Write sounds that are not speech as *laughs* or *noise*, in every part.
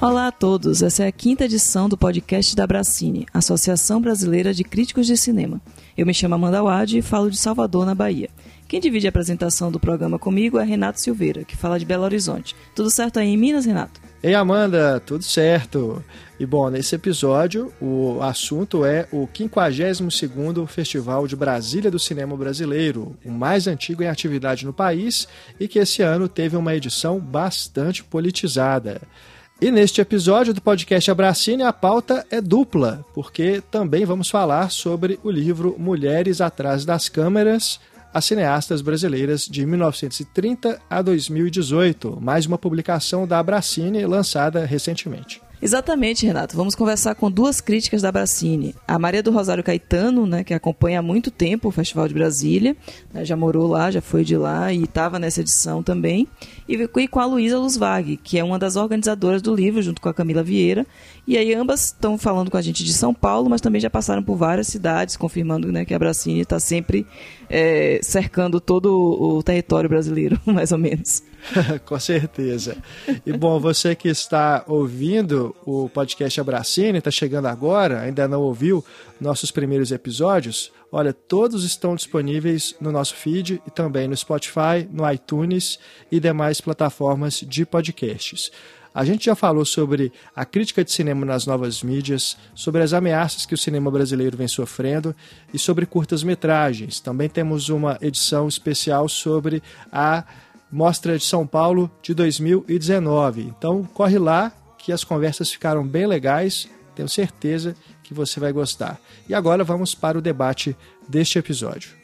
Olá a todos, essa é a quinta edição do podcast da Bracine, Associação Brasileira de Críticos de Cinema. Eu me chamo Amanda Wade e falo de Salvador, na Bahia. Quem divide a apresentação do programa comigo é Renato Silveira, que fala de Belo Horizonte. Tudo certo aí em Minas, Renato? Ei, Amanda, tudo certo? E bom, nesse episódio o assunto é o 52º Festival de Brasília do Cinema Brasileiro, o mais antigo em atividade no país e que esse ano teve uma edição bastante politizada. E neste episódio do podcast Abracine, a pauta é dupla, porque também vamos falar sobre o livro Mulheres Atrás das Câmeras, as cineastas brasileiras de 1930 a 2018, mais uma publicação da Abracine lançada recentemente. Exatamente, Renato. Vamos conversar com duas críticas da Bracine. A Maria do Rosário Caetano, né, que acompanha há muito tempo o Festival de Brasília, né, já morou lá, já foi de lá e estava nessa edição também. E com a Luísa Luzvag, que é uma das organizadoras do livro, junto com a Camila Vieira. E aí ambas estão falando com a gente de São Paulo, mas também já passaram por várias cidades, confirmando né, que a Bracine está sempre é, cercando todo o território brasileiro, *laughs* mais ou menos. *laughs* Com certeza. E bom, você que está ouvindo o podcast Abracine, está chegando agora, ainda não ouviu nossos primeiros episódios, olha, todos estão disponíveis no nosso feed e também no Spotify, no iTunes e demais plataformas de podcasts. A gente já falou sobre a crítica de cinema nas novas mídias, sobre as ameaças que o cinema brasileiro vem sofrendo e sobre curtas-metragens. Também temos uma edição especial sobre a Mostra de São Paulo de 2019. Então corre lá que as conversas ficaram bem legais, tenho certeza que você vai gostar. E agora vamos para o debate deste episódio.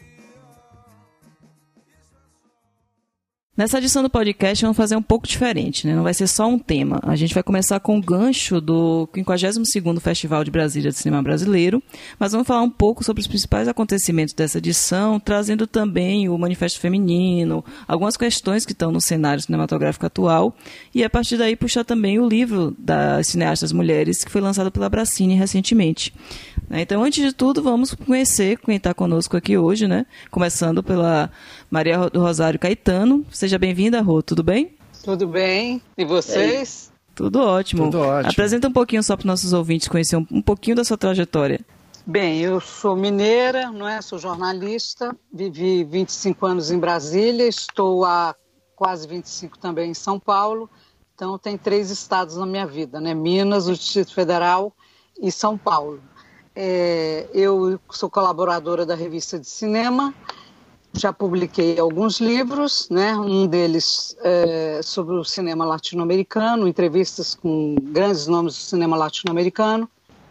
Nessa edição do podcast vamos fazer um pouco diferente, né? Não vai ser só um tema. A gente vai começar com o gancho do 52º Festival de Brasília de Cinema Brasileiro, mas vamos falar um pouco sobre os principais acontecimentos dessa edição, trazendo também o Manifesto Feminino, algumas questões que estão no cenário cinematográfico atual, e a partir daí puxar também o livro das cineastas mulheres que foi lançado pela Bracine recentemente. Então, antes de tudo, vamos conhecer quem está conosco aqui hoje, né? Começando pela Maria do Rosário Caetano. Seja bem-vinda, Rô, tudo bem? Tudo bem. E vocês? Tudo ótimo. Tudo ótimo. Apresenta um pouquinho só para os nossos ouvintes conhecer um, um pouquinho da sua trajetória. Bem, eu sou mineira, não é? Sou jornalista, vivi 25 anos em Brasília, estou há quase 25 também em São Paulo. Então tem três estados na minha vida, né? Minas, o Distrito Federal e São Paulo. É, eu sou colaboradora da revista de cinema, já publiquei alguns livros, né? um deles é, sobre o cinema latino-americano, entrevistas com grandes nomes do cinema latino-americano.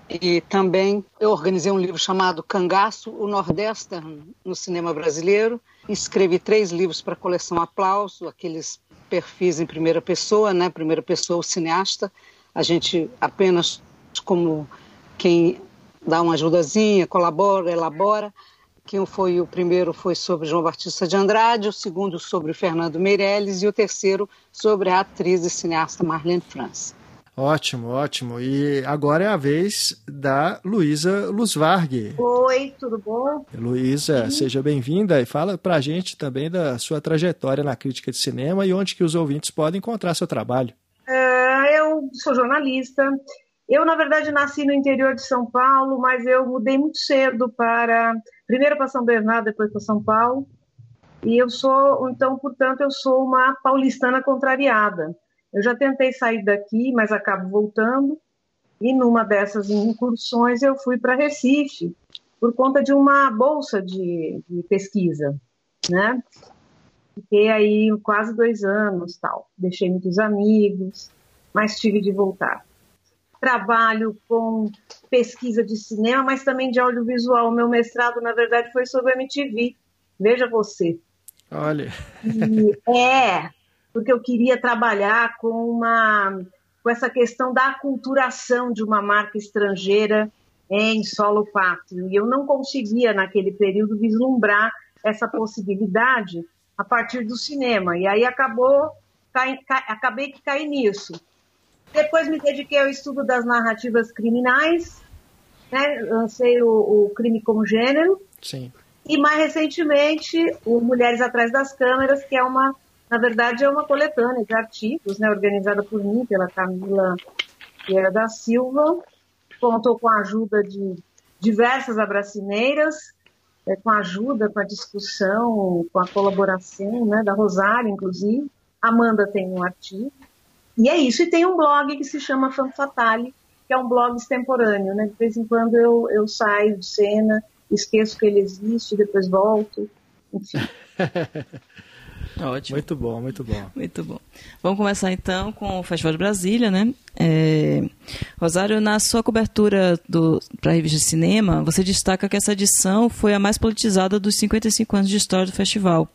E também eu organizei um livro chamado Cangaço, o Nordeste no cinema brasileiro. Escrevi três livros para a coleção Aplauso, aqueles perfis em primeira pessoa, né? Primeira pessoa, o cineasta. A gente apenas como quem dá uma ajudazinha, colabora, elabora. Quem foi o primeiro foi sobre João Batista de Andrade, o segundo sobre o Fernando Meirelles e o terceiro sobre a atriz e cineasta Marlene França. Ótimo, ótimo. E agora é a vez da Luísa Luzvarg. Oi, tudo bom? Luísa, seja bem-vinda e fala pra gente também da sua trajetória na crítica de cinema e onde que os ouvintes podem encontrar seu trabalho. É, eu sou jornalista, eu, na verdade, nasci no interior de São Paulo, mas eu mudei muito cedo para. Primeiro para São Bernardo, depois para São Paulo. E eu sou, então, portanto, eu sou uma paulistana contrariada. Eu já tentei sair daqui, mas acabo voltando. E numa dessas incursões eu fui para Recife, por conta de uma bolsa de, de pesquisa, né? Fiquei aí quase dois anos, tal. Deixei muitos amigos, mas tive de voltar trabalho com pesquisa de cinema, mas também de audiovisual. O meu mestrado, na verdade, foi sobre MTV. Veja você. Olha. E *laughs* é, porque eu queria trabalhar com uma com essa questão da aculturação de uma marca estrangeira em solo pátrio. E eu não conseguia, naquele período, vislumbrar essa possibilidade a partir do cinema. E aí acabou, cai, cai, acabei que caí nisso. Depois me dediquei ao estudo das narrativas criminais, né? lancei o, o crime como gênero. Sim. E mais recentemente, o Mulheres Atrás das Câmeras, que é uma, na verdade, é uma coletânea de artigos, né, organizada por mim, pela Camila Vieira da Silva, contou com a ajuda de diversas abracineiras, é, com a ajuda, com a discussão, com a colaboração né, da Rosário, inclusive. Amanda tem um artigo. E é isso. E tem um blog que se chama Fanfatale, que é um blog extemporâneo. Né? De vez em quando eu, eu saio de cena, esqueço que ele existe, depois volto. Enfim. *laughs* Ótimo. Muito bom, muito bom. Muito bom. Vamos começar então com o Festival de Brasília, né? É... Rosário, na sua cobertura para a revista de cinema, você destaca que essa edição foi a mais politizada dos 55 anos de história do festival.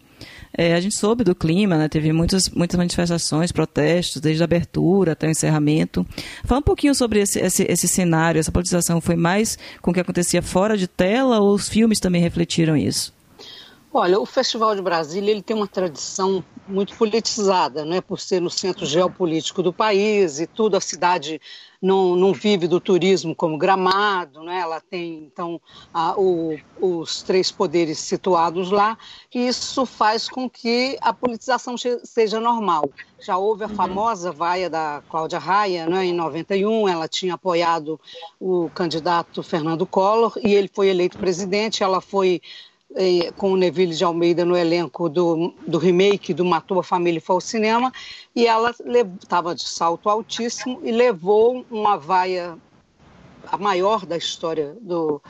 É, a gente soube do clima, né? teve muitas, muitas manifestações, protestos, desde a abertura até o encerramento. Fala um pouquinho sobre esse, esse, esse cenário, essa politização foi mais com o que acontecia fora de tela ou os filmes também refletiram isso? Olha, o Festival de Brasília ele tem uma tradição muito politizada, né, por ser no centro geopolítico do país e tudo, a cidade não, não vive do turismo como gramado, né, ela tem então a, o, os três poderes situados lá, e isso faz com que a politização seja normal. Já houve a uhum. famosa vaia da Cláudia Raia, né, em 91, ela tinha apoiado o candidato Fernando Collor e ele foi eleito presidente, ela foi com o Neville de Almeida no elenco do, do remake do Matou a Família e foi ao cinema, e ela estava de salto altíssimo e levou uma vaia, a maior da história do,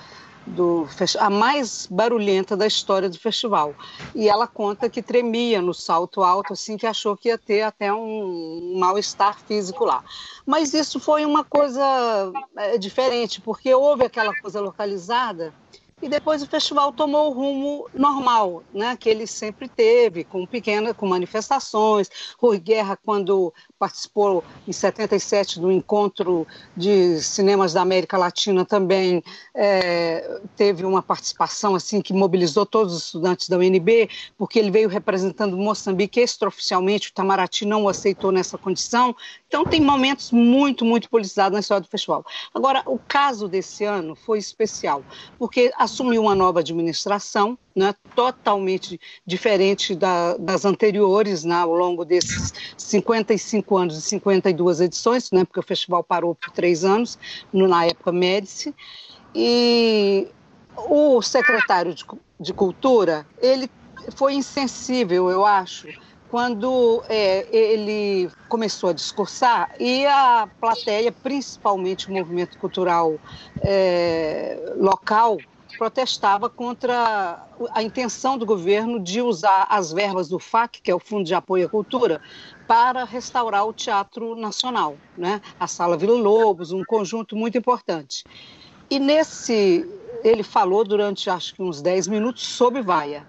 do a mais barulhenta da história do festival. E ela conta que tremia no salto alto, assim, que achou que ia ter até um, um mal-estar físico lá. Mas isso foi uma coisa é, diferente, porque houve aquela coisa localizada e depois o festival tomou o rumo normal, né, que ele sempre teve, com pequenas, com manifestações. Rui Guerra, quando participou em 77 do encontro de cinemas da América Latina também é, teve uma participação assim que mobilizou todos os estudantes da UNB, porque ele veio representando Moçambique extraoficialmente, o Itamaraty não o aceitou nessa condição. Então tem momentos muito, muito politizados na história do festival. Agora, o caso desse ano foi especial, porque assumiu uma nova administração, né, totalmente diferente da, das anteriores né, ao longo desses 55 anos e 52 edições, né, porque o festival parou por três anos, no, na época Médici, e o secretário de, de Cultura, ele foi insensível, eu acho, quando é, ele começou a discursar e a plateia, principalmente o movimento cultural é, local, protestava contra a intenção do governo de usar as verbas do FAC, que é o Fundo de Apoio à Cultura, para restaurar o Teatro Nacional, né? a Sala Vila Lobos, um conjunto muito importante. E nesse, ele falou durante acho que uns 10 minutos sobre vaia.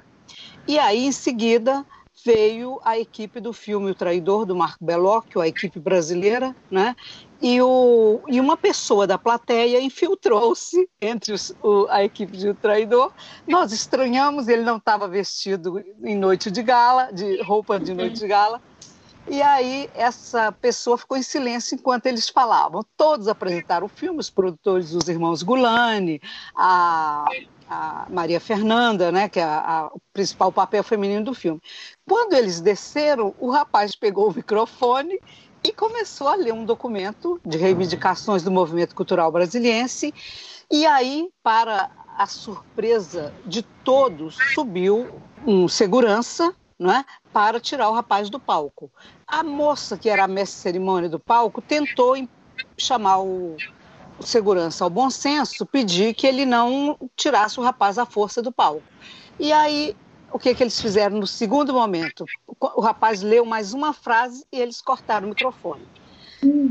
E aí, em seguida, veio a equipe do filme O Traidor, do Marco Bellocchio, a equipe brasileira, né? E, o, e uma pessoa da plateia infiltrou-se entre os, o, a equipe de O Traidor. Nós estranhamos, ele não estava vestido em noite de gala, de roupa de noite de gala. E aí essa pessoa ficou em silêncio enquanto eles falavam. Todos apresentaram o filme, os produtores, os irmãos Gulani, a a Maria Fernanda, né, que é a, a, o principal papel feminino do filme. Quando eles desceram, o rapaz pegou o microfone e começou a ler um documento de reivindicações do movimento cultural brasiliense. E aí, para a surpresa de todos, subiu um segurança né, para tirar o rapaz do palco. A moça, que era a mestre cerimônia do palco, tentou chamar o, segurança ao bom senso, pedir que ele não tirasse o rapaz à força do palco. E aí, o que, que eles fizeram no segundo momento? O rapaz leu mais uma frase e eles cortaram o microfone.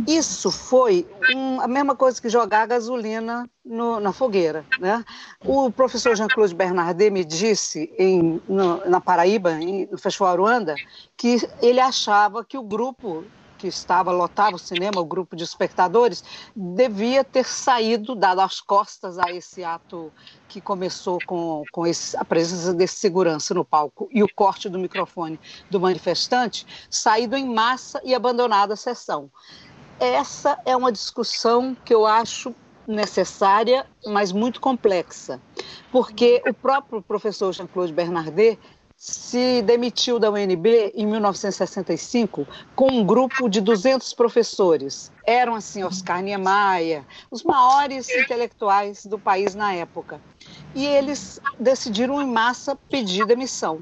Isso foi um, a mesma coisa que jogar gasolina no, na fogueira. Né? O professor Jean-Claude Bernardet me disse em, no, na Paraíba, em, no Festival Aruanda, que ele achava que o grupo que estava lotava o cinema, o grupo de espectadores, devia ter saído, dado as costas a esse ato que começou com, com esse, a presença desse segurança no palco e o corte do microfone do manifestante, saído em massa e abandonado a sessão. Essa é uma discussão que eu acho necessária, mas muito complexa, porque o próprio professor Jean-Claude Bernardet se demitiu da UNB em 1965 com um grupo de 200 professores. Eram, assim, Oscar Niemeyer, os maiores intelectuais do país na época. E eles decidiram em massa pedir demissão.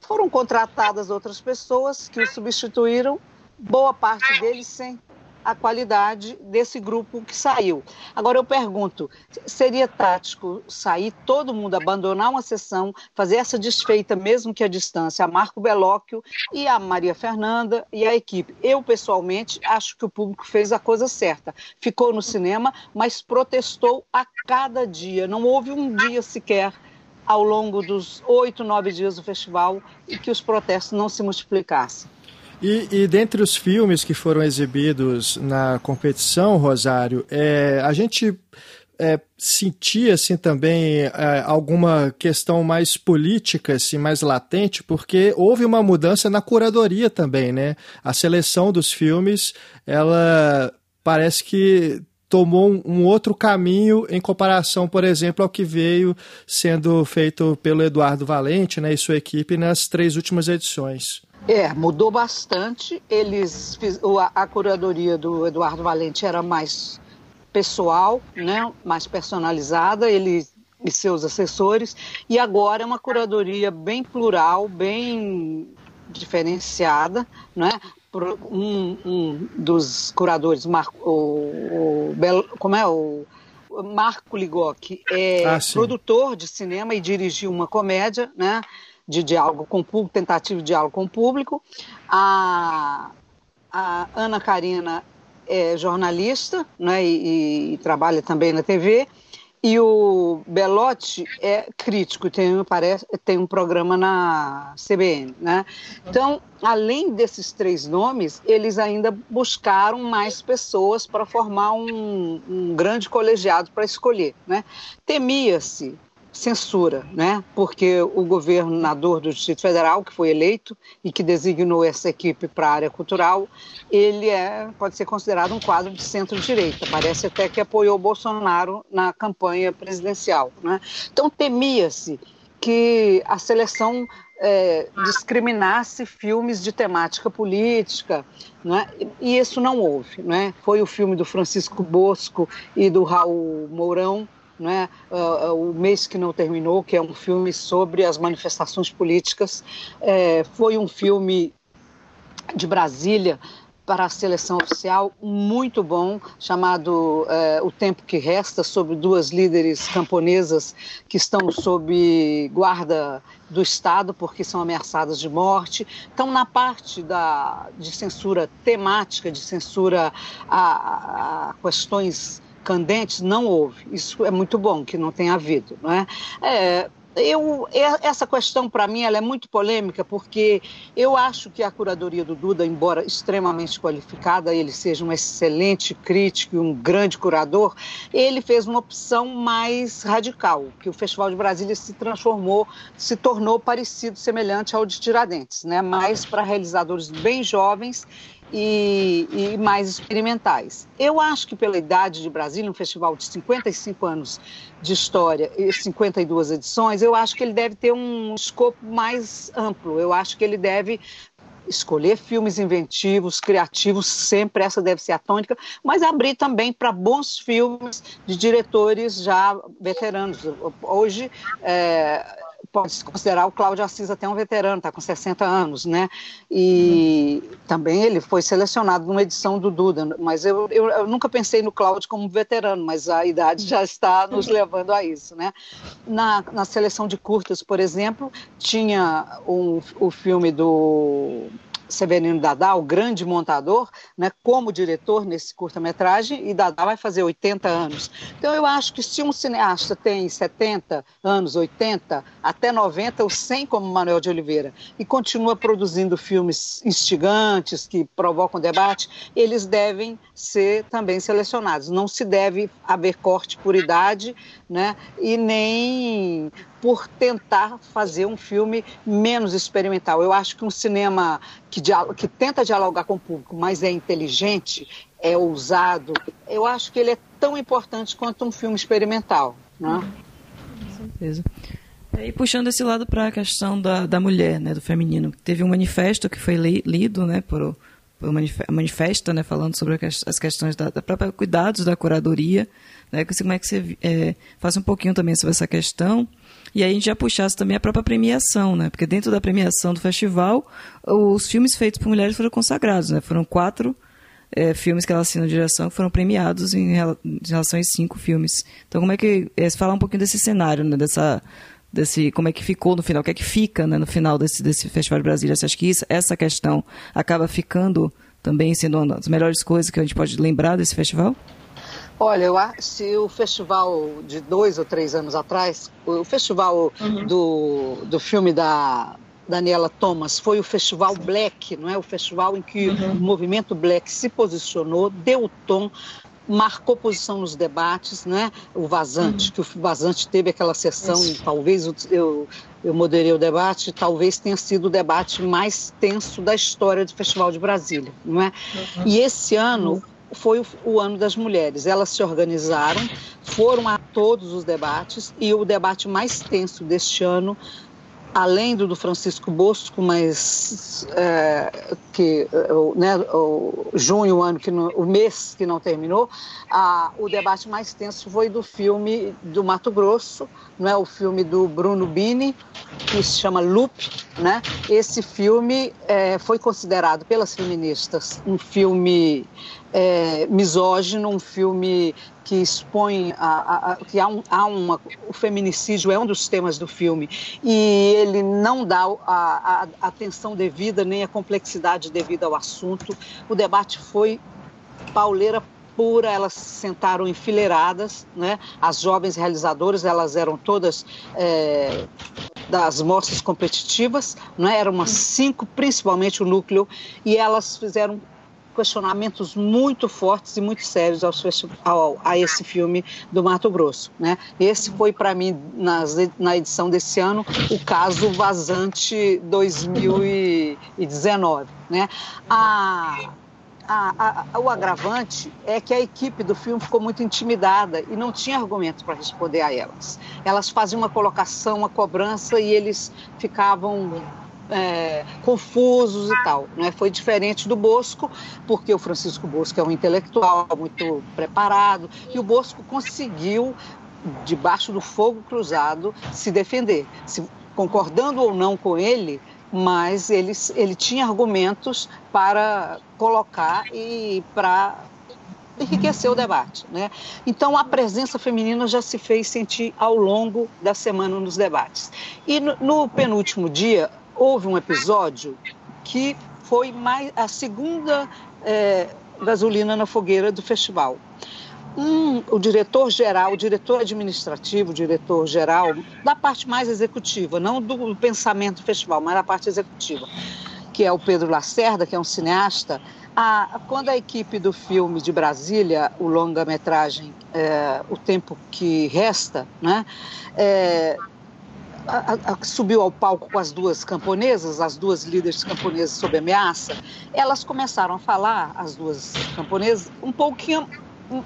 Foram contratadas outras pessoas que o substituíram, boa parte deles sem a qualidade desse grupo que saiu. Agora eu pergunto, seria tático sair todo mundo, abandonar uma sessão, fazer essa desfeita, mesmo que à distância, a Marco Belóquio e a Maria Fernanda e a equipe? Eu, pessoalmente, acho que o público fez a coisa certa. Ficou no cinema, mas protestou a cada dia. Não houve um dia sequer ao longo dos oito, nove dias do festival e que os protestos não se multiplicassem. E, e dentre os filmes que foram exibidos na competição, Rosário, é, a gente é, sentia assim também é, alguma questão mais política, assim, mais latente, porque houve uma mudança na curadoria também, né? A seleção dos filmes, ela parece que tomou um, outro caminho em comparação, por exemplo, ao que veio sendo feito pelo Eduardo Valente, né, e sua equipe nas três últimas edições. É, mudou bastante. Eles a curadoria do Eduardo Valente era mais pessoal, né, mais personalizada, ele e seus assessores, e agora é uma curadoria bem plural, bem diferenciada, né? Um, um dos curadores, Marco, o, o como é o Marco Ligoc, é ah, produtor de cinema e dirigiu uma comédia, né? De diálogo com o público, tentativa de diálogo com o público. A, a Ana Karina é jornalista né, e, e, trabalha também na TV. E o Belotti é crítico, tem, parece, tem um programa na CBN. Né? Então, além desses três nomes, eles ainda buscaram mais pessoas para formar um, um grande colegiado para escolher. Né? Temia-se censura, né? Porque o governador do Distrito Federal, que foi eleito e que designou essa equipe para a área cultural, ele é, pode ser considerado um quadro de centro-direita. Parece até que apoiou Bolsonaro na campanha presidencial, né? Então temia-se que a seleção é, discriminasse filmes de temática política, né? e isso não houve. Né? Foi o filme do Francisco Bosco e do Raul Mourão, né, uh, O Mês Que Não Terminou, que é um filme sobre as manifestações políticas. É, foi um filme de Brasília para a seleção oficial muito bom, chamado é, O Tempo que Resta, sobre duas líderes camponesas que estão sob guarda do Estado porque são ameaçadas de morte. Então, na parte da, de censura temática, de censura a, a questões candentes, não houve. Isso é muito bom que não tenha havido. Não é? é eu, essa questão, para mim, ela é muito polêmica, porque eu acho que a curadoria do Duda, embora extremamente qualificada, ele seja um excelente crítico e um grande curador, ele fez uma opção mais radical, que o Festival de Brasília se transformou, se tornou parecido, semelhante ao de Tiradentes, né? mais para realizadores bem jovens e, e, mais experimentais. Eu acho que pela idade de Brasília, um festival de 55 anos de história e 52 edições, eu acho que ele deve ter um escopo mais amplo. Eu acho que ele deve escolher filmes inventivos, criativos, sempre essa deve ser a tônica, mas abrir também para bons filmes de diretores já veteranos. Hoje, é, pode-se considerar o Cláudio Assis até um veterano, está com 60 anos, né? E também ele foi selecionado numa edição do Duda, mas eu, eu, eu, nunca pensei no Cláudio como veterano, mas a idade já está nos levando a isso, né? Na, na seleção de curtas, por exemplo, tinha um, o filme do Severino Dadá, o grande montador, né, como diretor nesse curta-metragem, e Dadá vai fazer 80 anos. Então eu acho que se um cineasta tem 70 anos, 80, até 90, ou 100 como Manuel de Oliveira, e continua produzindo filmes instigantes, que provocam debate, eles devem ser também selecionados. Não se deve haver corte por idade, né, e nem por tentar fazer um filme menos experimental. Eu acho que um cinema que, que tenta dialogar com o público, mas é inteligente, é ousado, eu acho que ele é tão importante quanto um filme experimental. Né? Com certeza. E puxando esse lado para a questão da, da mulher, né, do feminino, teve um manifesto que foi li, lido, né, por, por manifesta, né, falando sobre as questões da, da própria cuidados da curadoria, né, como é que você é, faz um pouquinho também sobre essa questão e aí a gente já puxasse também a própria premiação, né? Porque dentro da premiação do festival, os filmes feitos por mulheres foram consagrados, né? Foram quatro é, filmes que ela assina direção que foram premiados em, relação aos cinco filmes. Então, como é que... É, você fala um pouquinho desse cenário, né? Dessa desse como é que ficou no final, o que é que fica né, no final desse, desse Festival de Brasília. Você acha que isso, essa questão acaba ficando também sendo uma das melhores coisas que a gente pode lembrar desse festival? Olha, eu, se o festival de dois ou três anos atrás, o festival uhum. do, do filme da Daniela Thomas foi o festival Black, não é? O festival em que uhum. o movimento Black se posicionou, deu o tom, marcou posição nos debates, né? O Vazante, uhum. que o Vazante teve aquela sessão, Isso. talvez eu, eu moderei o debate, talvez tenha sido o debate mais tenso da história do Festival de Brasília, não é? Uhum. E esse ano uhum foi o, o, ano das mulheres. Elas se organizaram, foram a todos os debates e o debate mais tenso deste ano além do do Francisco Bosco, mas é, que né, o junho, o ano que não, o mês que não terminou, a, o debate mais tenso foi do filme do Mato Grosso, não é o filme do Bruno Bini, que se chama Loop, né? Esse filme é, foi considerado pelas feministas um filme é, misógino, um filme que expõe a, a, que há, um, há uma o feminicídio é um dos temas do filme e ele não dá a, a atenção devida nem a complexidade devida ao assunto. O debate foi pauleira pura, elas se sentaram enfileiradas, né? As jovens realizadoras, elas eram todas é, das mostras competitivas, né? Eram umas cinco, principalmente o núcleo, e elas fizeram questionamentos muito fortes e muito sérios ao, a esse filme do Mato Grosso. Né? Esse foi, para mim, nas, na edição desse ano, o caso Vazante 2019. Né? A, a, a, o agravante é que a equipe do filme ficou muito intimidada e não tinha argumentos para responder a elas. Elas faziam uma colocação, uma cobrança e eles ficavam é, confusos e tal. Né? Foi diferente do Bosco, porque o Francisco Bosco é um intelectual muito preparado e o Bosco conseguiu, debaixo do fogo cruzado, se defender. Se, concordando ou não com ele, mas ele, ele tinha argumentos para colocar e para enriquecer o debate. Né? Então, a presença feminina já se fez sentir ao longo da semana nos debates. E no, no penúltimo dia, houve um episódio que foi mais a segunda é, gasolina na fogueira do festival. Um, o diretor geral, o diretor administrativo, o diretor geral, da parte mais executiva, não do pensamento do festival, mas da parte executiva, que é o Pedro Lacerda, que é um cineasta, a, quando a equipe do filme de Brasília, o longa-metragem é, O Tempo que Resta, né, é, a, a, subiu ao palco com as duas camponesas, as duas líderes camponesas sob ameaça, elas começaram a falar, as duas camponesas, um pouquinho,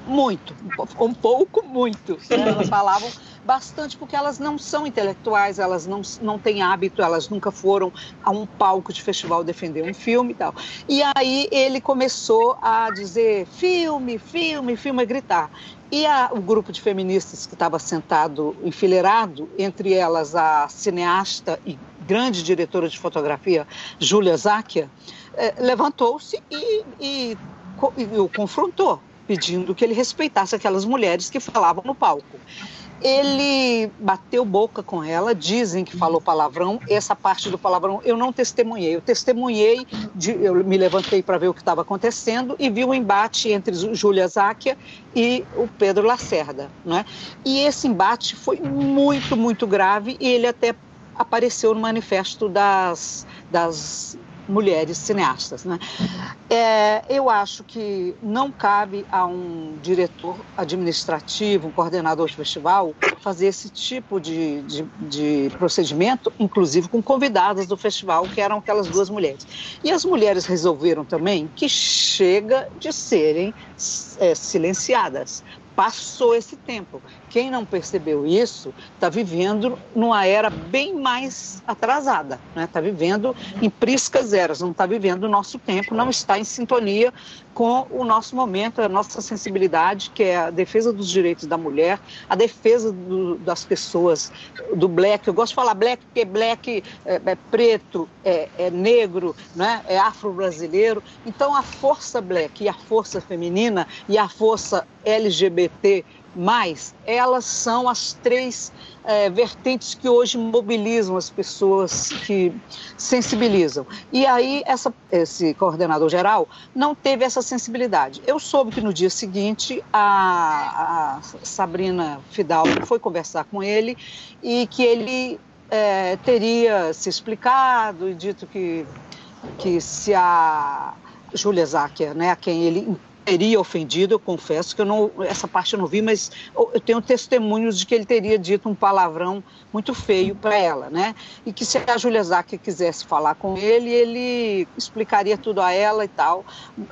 muito, um pouco muito. Né? Elas *laughs* falavam bastante porque elas não são intelectuais, elas não, não têm hábito, elas nunca foram a um palco de festival defender um filme e tal. E aí ele começou a dizer filme, filme, filme, a gritar. E a, o grupo de feministas que estava sentado enfileirado, entre elas a cineasta e grande diretora de fotografia, Júlia Záquia, eh, levantou-se e, e, e o confrontou, pedindo que ele respeitasse aquelas mulheres que falavam no palco. Ele bateu boca com ela, dizem que falou palavrão. Essa parte do palavrão eu não testemunhei. Eu testemunhei, de, eu me levantei para ver o que estava acontecendo e vi o um embate entre Júlia Záquia e o Pedro Lacerda. Né? E esse embate foi muito, muito grave e ele até apareceu no manifesto das, das mulheres cineastas. Né? É, eu acho que não cabe a um diretor administrativo, um coordenador de festival, fazer esse tipo de, de, de procedimento, inclusive com convidadas do festival, que eram aquelas duas mulheres. E as mulheres resolveram também que chega de serem é, silenciadas passou esse tempo. Quem não percebeu isso está vivendo numa era bem mais atrasada, está né? Tá vivendo em priscas eras, não está vivendo o nosso tempo, não está em sintonia com o nosso momento, a nossa sensibilidade, que é a defesa dos direitos da mulher, a defesa do, das pessoas, do black. Eu gosto de falar black porque black é, é preto, é, é, negro, né? é afro-brasileiro. Então a força black e a força feminina e a força LGBT mais, elas são as três é, vertentes que hoje mobilizam as pessoas, que sensibilizam. E aí essa, esse coordenador geral não teve essa sensibilidade. Eu soube que no dia seguinte a, a Sabrina Fidalgo foi conversar com ele e que ele é, teria se explicado e dito que, que se a Júlia Zacher, né, a quem ele teria ofendido, eu confesso que eu não, essa parte eu não vi, mas eu tenho testemunhos de que ele teria dito um palavrão muito feio para ela, né? E que se a Júlia Zac quisesse falar com ele, ele explicaria tudo a ela e tal.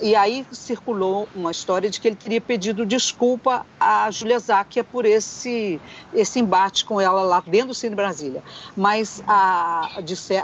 E aí circulou uma história de que ele teria pedido desculpa a Júlia Zac por esse, esse embate com ela lá dentro do Cine Brasília. Mas a,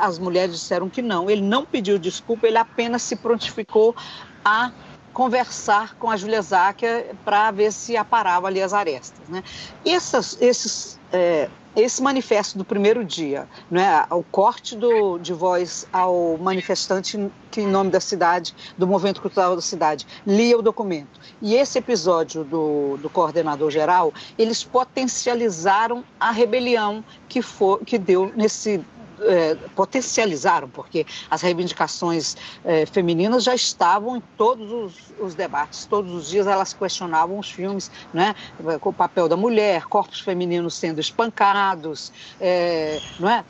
as mulheres disseram que não, ele não pediu desculpa, ele apenas se prontificou a conversar com a Julia Záquia para ver se aparava ali as arestas. Né? Essas, esses, é, esse manifesto do primeiro dia, né, o corte do, de voz ao manifestante que, em nome da cidade, do movimento cultural da cidade, lia o documento, e esse episódio do, do coordenador geral, eles potencializaram a rebelião que, for, que deu nesse é, potencializaram, porque as reivindicações é, femininas já estavam em todos os, os, debates, todos os dias elas questionavam os filmes, né, com o papel da mulher, corpos femininos sendo espancados, é, não é,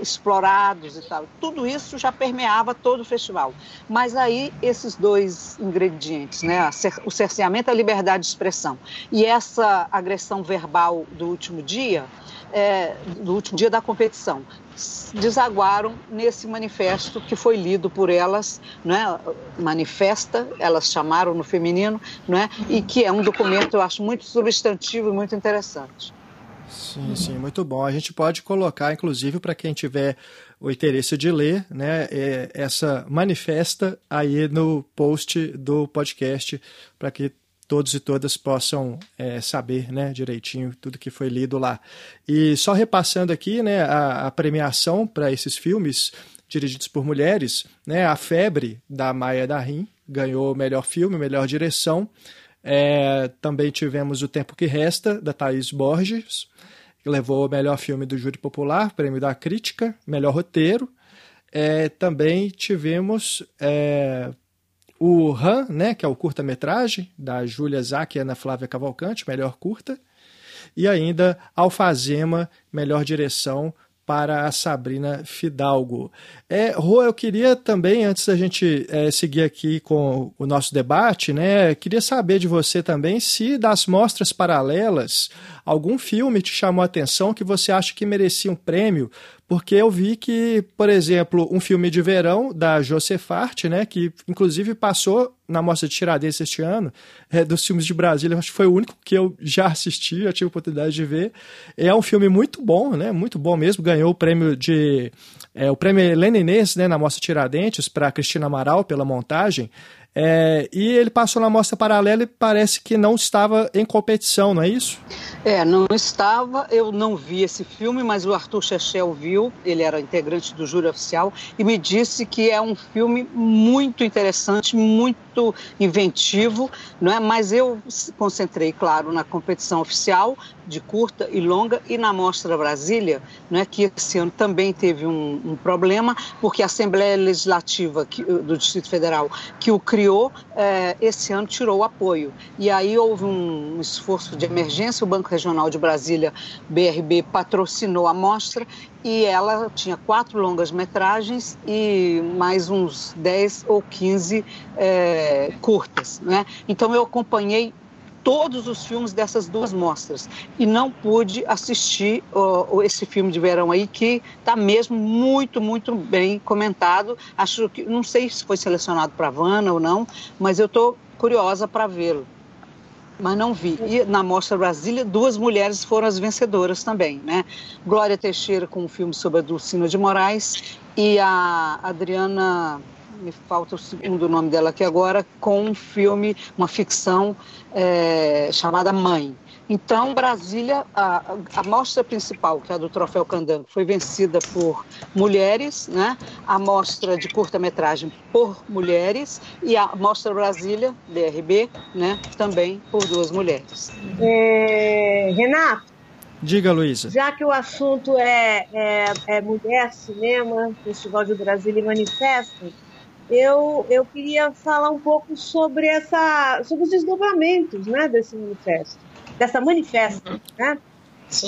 explorados e tal. Tudo isso já permeava todo o festival. Mas aí esses dois ingredientes, né, o cerceamento da liberdade de expressão e essa agressão verbal do último dia, é, do último dia da competição, desaguaram nesse manifesto que foi lido por elas, né? manifesta, elas chamaram no feminino, né? e que é um documento, eu acho, muito substantivo e muito interessante. Sim, sim, muito bom. A gente pode colocar, inclusive, para quem tiver o interesse de ler, né, é, essa manifesta aí no post do podcast, para que todos e todas possam é, saber né, direitinho tudo que foi lido lá. E só repassando aqui né, a, a premiação para esses filmes dirigidos por mulheres, né, A Febre, da Maia Darim, ganhou melhor filme, melhor direção. É, também tivemos O Tempo que Resta, da Thaís Borges, que levou o melhor filme do Júri Popular, prêmio da crítica, melhor roteiro. É, também tivemos é, o Han, né, que é o curta-metragem, da Júlia Zac e Ana Flávia Cavalcante, melhor curta. E ainda Alfazema, melhor direção, para a Sabrina Fidalgo. É, Rô, eu queria também, antes da gente é, seguir aqui com o nosso debate, né, queria saber de você também se das mostras paralelas algum filme te chamou a atenção que você acha que merecia um prêmio porque eu vi que, por exemplo, um filme de verão da Josefarte, né, que inclusive passou na Mostra de Tiradentes este ano, é, dos filmes de Brasília, acho que foi o único que eu já assisti, já tive a oportunidade de ver. É um filme muito bom, né, muito bom mesmo, ganhou o prêmio de é, o prêmio Helena né, na Mostra Tiradentes para Cristina Amaral pela montagem. É, e ele passou na mostra paralela e parece que não estava em competição, não é isso? É, não estava. Eu não vi esse filme, mas o Arthur Chechel viu. Ele era integrante do júri oficial e me disse que é um filme muito interessante, muito inventivo, não é? Mas eu concentrei, claro, na competição oficial de curta e longa e na Mostra Brasília, não é? Que esse ano também teve um, um problema porque a Assembleia Legislativa que, do Distrito Federal que o criou é, esse ano tirou o apoio. E aí houve um esforço de emergência, o Banco Regional de Brasília, BRB, patrocinou a mostra e ela tinha quatro longas metragens e mais uns 10 ou 15 é, curtas. Né? Então eu acompanhei todos os filmes dessas duas mostras e não pude assistir uh, esse filme de verão aí que está mesmo muito muito bem comentado acho que não sei se foi selecionado para Havana ou não mas eu estou curiosa para vê-lo mas não vi. E na Mostra Brasília, duas mulheres foram as vencedoras também, né? Glória Teixeira com um filme sobre a Dulcina de Moraes e a Adriana, me falta o segundo nome dela aqui agora, com um filme, uma ficção é, chamada Mãe. Então, Brasília, a, a mostra principal, que é a do Troféu Candango, foi vencida por mulheres, né? a mostra de curta-metragem por mulheres e a mostra Brasília, BRB, né? também por duas mulheres. É, Renato? Diga, Luísa. Já que o assunto é, é, é mulher, cinema, Festival de Brasília e Manifesto, eu, eu queria falar um pouco sobre, essa, sobre os desdobramentos né, desse manifesto dessa manifesta. Né?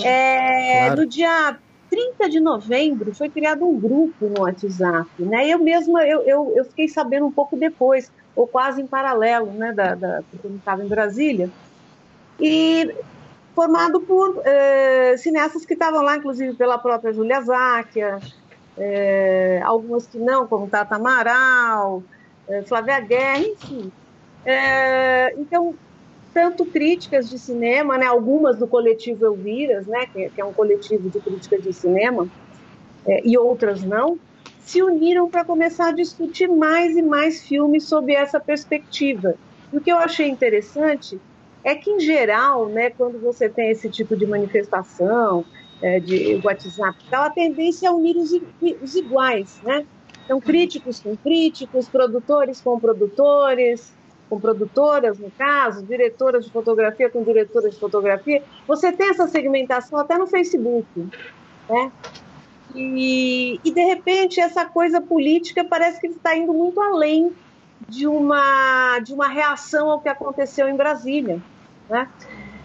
É, claro. No dia 30 de novembro foi criado um grupo no WhatsApp, né? Eu mesma eu, eu, eu fiquei sabendo um pouco depois, ou quase em paralelo, né? Da, da porque eu estava em Brasília e formado por é, cineastas que estavam lá, inclusive pela própria Júlia Záquia, é, algumas que não, como Tata Amaral, é, Flávia Guerra, enfim. É, então tanto críticas de cinema, né, algumas do coletivo Elviras, né, que, é um coletivo de crítica de cinema, é, e outras não, se uniram para começar a discutir mais e mais filmes sob essa perspectiva. E o que eu achei interessante é que, em geral, né, quando você tem esse tipo de manifestação é, de WhatsApp, tal, a tendência é unir os, os iguais, né? Então, críticos com críticos, produtores com produtores, com produtoras, no caso, diretoras de fotografia com diretoras de fotografia, você tem essa segmentação até no Facebook, né? E, e de repente essa coisa política parece que está indo muito além de uma de uma reação ao que aconteceu em Brasília, né?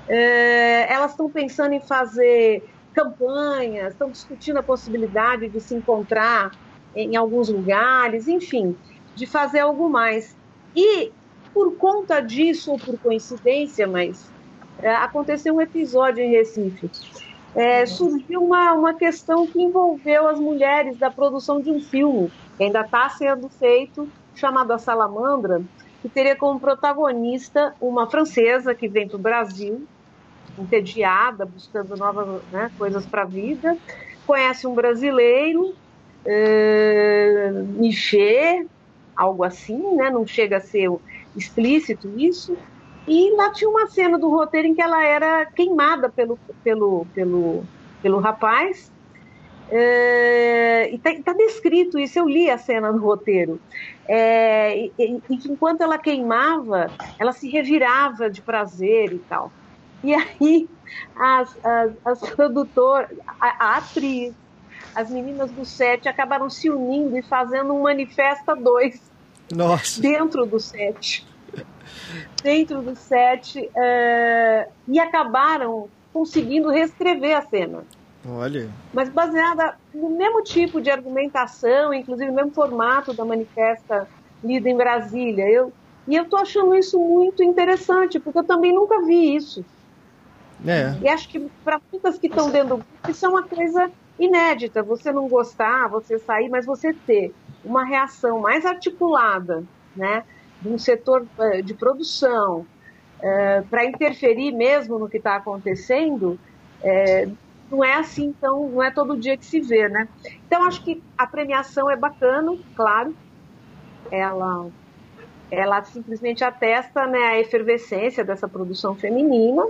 É, elas estão pensando em fazer campanhas, estão discutindo a possibilidade de se encontrar em alguns lugares, enfim, de fazer algo mais. E por conta disso ou por coincidência, mas é, aconteceu um episódio em Recife. É, surgiu uma, uma questão que envolveu as mulheres da produção de um filme, que ainda está sendo feito, chamado A Salamandra, que teria como protagonista uma francesa que vem para o Brasil, entediada, buscando novas né, coisas para a vida, conhece um brasileiro, é, Michê, algo assim, né, não chega a ser explícito isso. E lá tinha uma cena do roteiro em que ela era queimada pelo, pelo, pelo, pelo rapaz. É, e está tá descrito isso, eu li a cena no roteiro. É, e, e, enquanto ela queimava, ela se revirava de prazer e tal. E aí as, as, as produtoras, a, a atriz, as meninas do set acabaram se unindo e fazendo um manifesto a dois nossa. Dentro do set. dentro do set. É, e acabaram conseguindo reescrever a cena. Olha. Mas baseada no mesmo tipo de argumentação, inclusive no mesmo formato da manifesta lida em Brasília. Eu, e eu tô achando isso muito interessante, porque eu também nunca vi isso. É. E acho que para muitas que estão dentro do grupo, isso é uma coisa inédita. Você não gostar, você sair, mas você ter uma reação mais articulada, né, de um setor eh, de produção é, para interferir mesmo no que está acontecendo, é, não é assim, então não é todo dia que se vê, né? Então acho que a premiação é bacana, claro, ela ela simplesmente atesta né, a efervescência dessa produção feminina,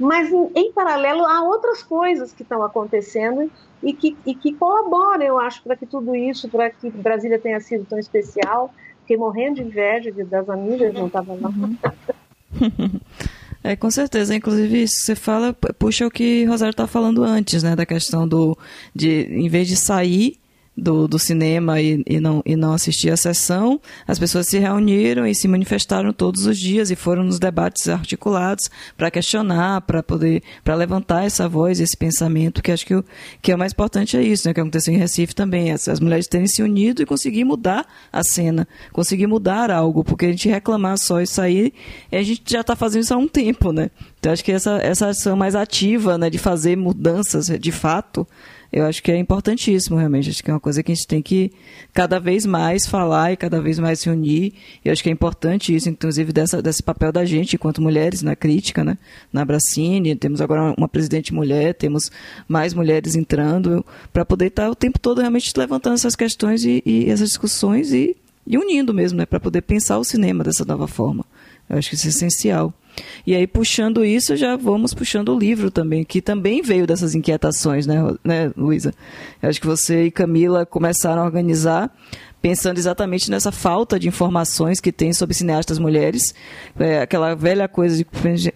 mas em, em paralelo há outras coisas que estão acontecendo e que, e que colaboram, eu acho, para que tudo isso, para que Brasília tenha sido tão especial. Fiquei morrendo de inveja das amigas, não estavam lá. Uhum. *laughs* É, com certeza. Inclusive, isso que você fala, puxa o que Rosário estava falando antes, né? Da questão do. de, em vez de sair do, do cinema e, e, não, e não assistir a sessão, as pessoas se reuniram e se manifestaram todos os dias e foram nos debates articulados para questionar, para poder, para levantar essa voz, esse pensamento, que acho que o que é mais importante é isso, né, que aconteceu em Recife também, as, as mulheres terem se unido e conseguir mudar a cena, conseguir mudar algo, porque a gente reclamar só e sair, a gente já está fazendo isso há um tempo, né? Então, acho que essa, essa ação mais ativa, né, de fazer mudanças de fato, eu acho que é importantíssimo, realmente. Acho que é uma coisa que a gente tem que cada vez mais falar e cada vez mais se unir. E acho que é importante isso, inclusive, dessa, desse papel da gente, enquanto mulheres, na crítica, né? Na Bracine, temos agora uma presidente mulher, temos mais mulheres entrando, para poder estar o tempo todo realmente levantando essas questões e, e essas discussões e, e unindo mesmo, né? Para poder pensar o cinema dessa nova forma. Eu acho que isso é essencial. E aí, puxando isso, já vamos puxando o livro também, que também veio dessas inquietações, né, né Luísa? Acho que você e Camila começaram a organizar pensando exatamente nessa falta de informações que tem sobre cineastas mulheres. É, aquela velha coisa de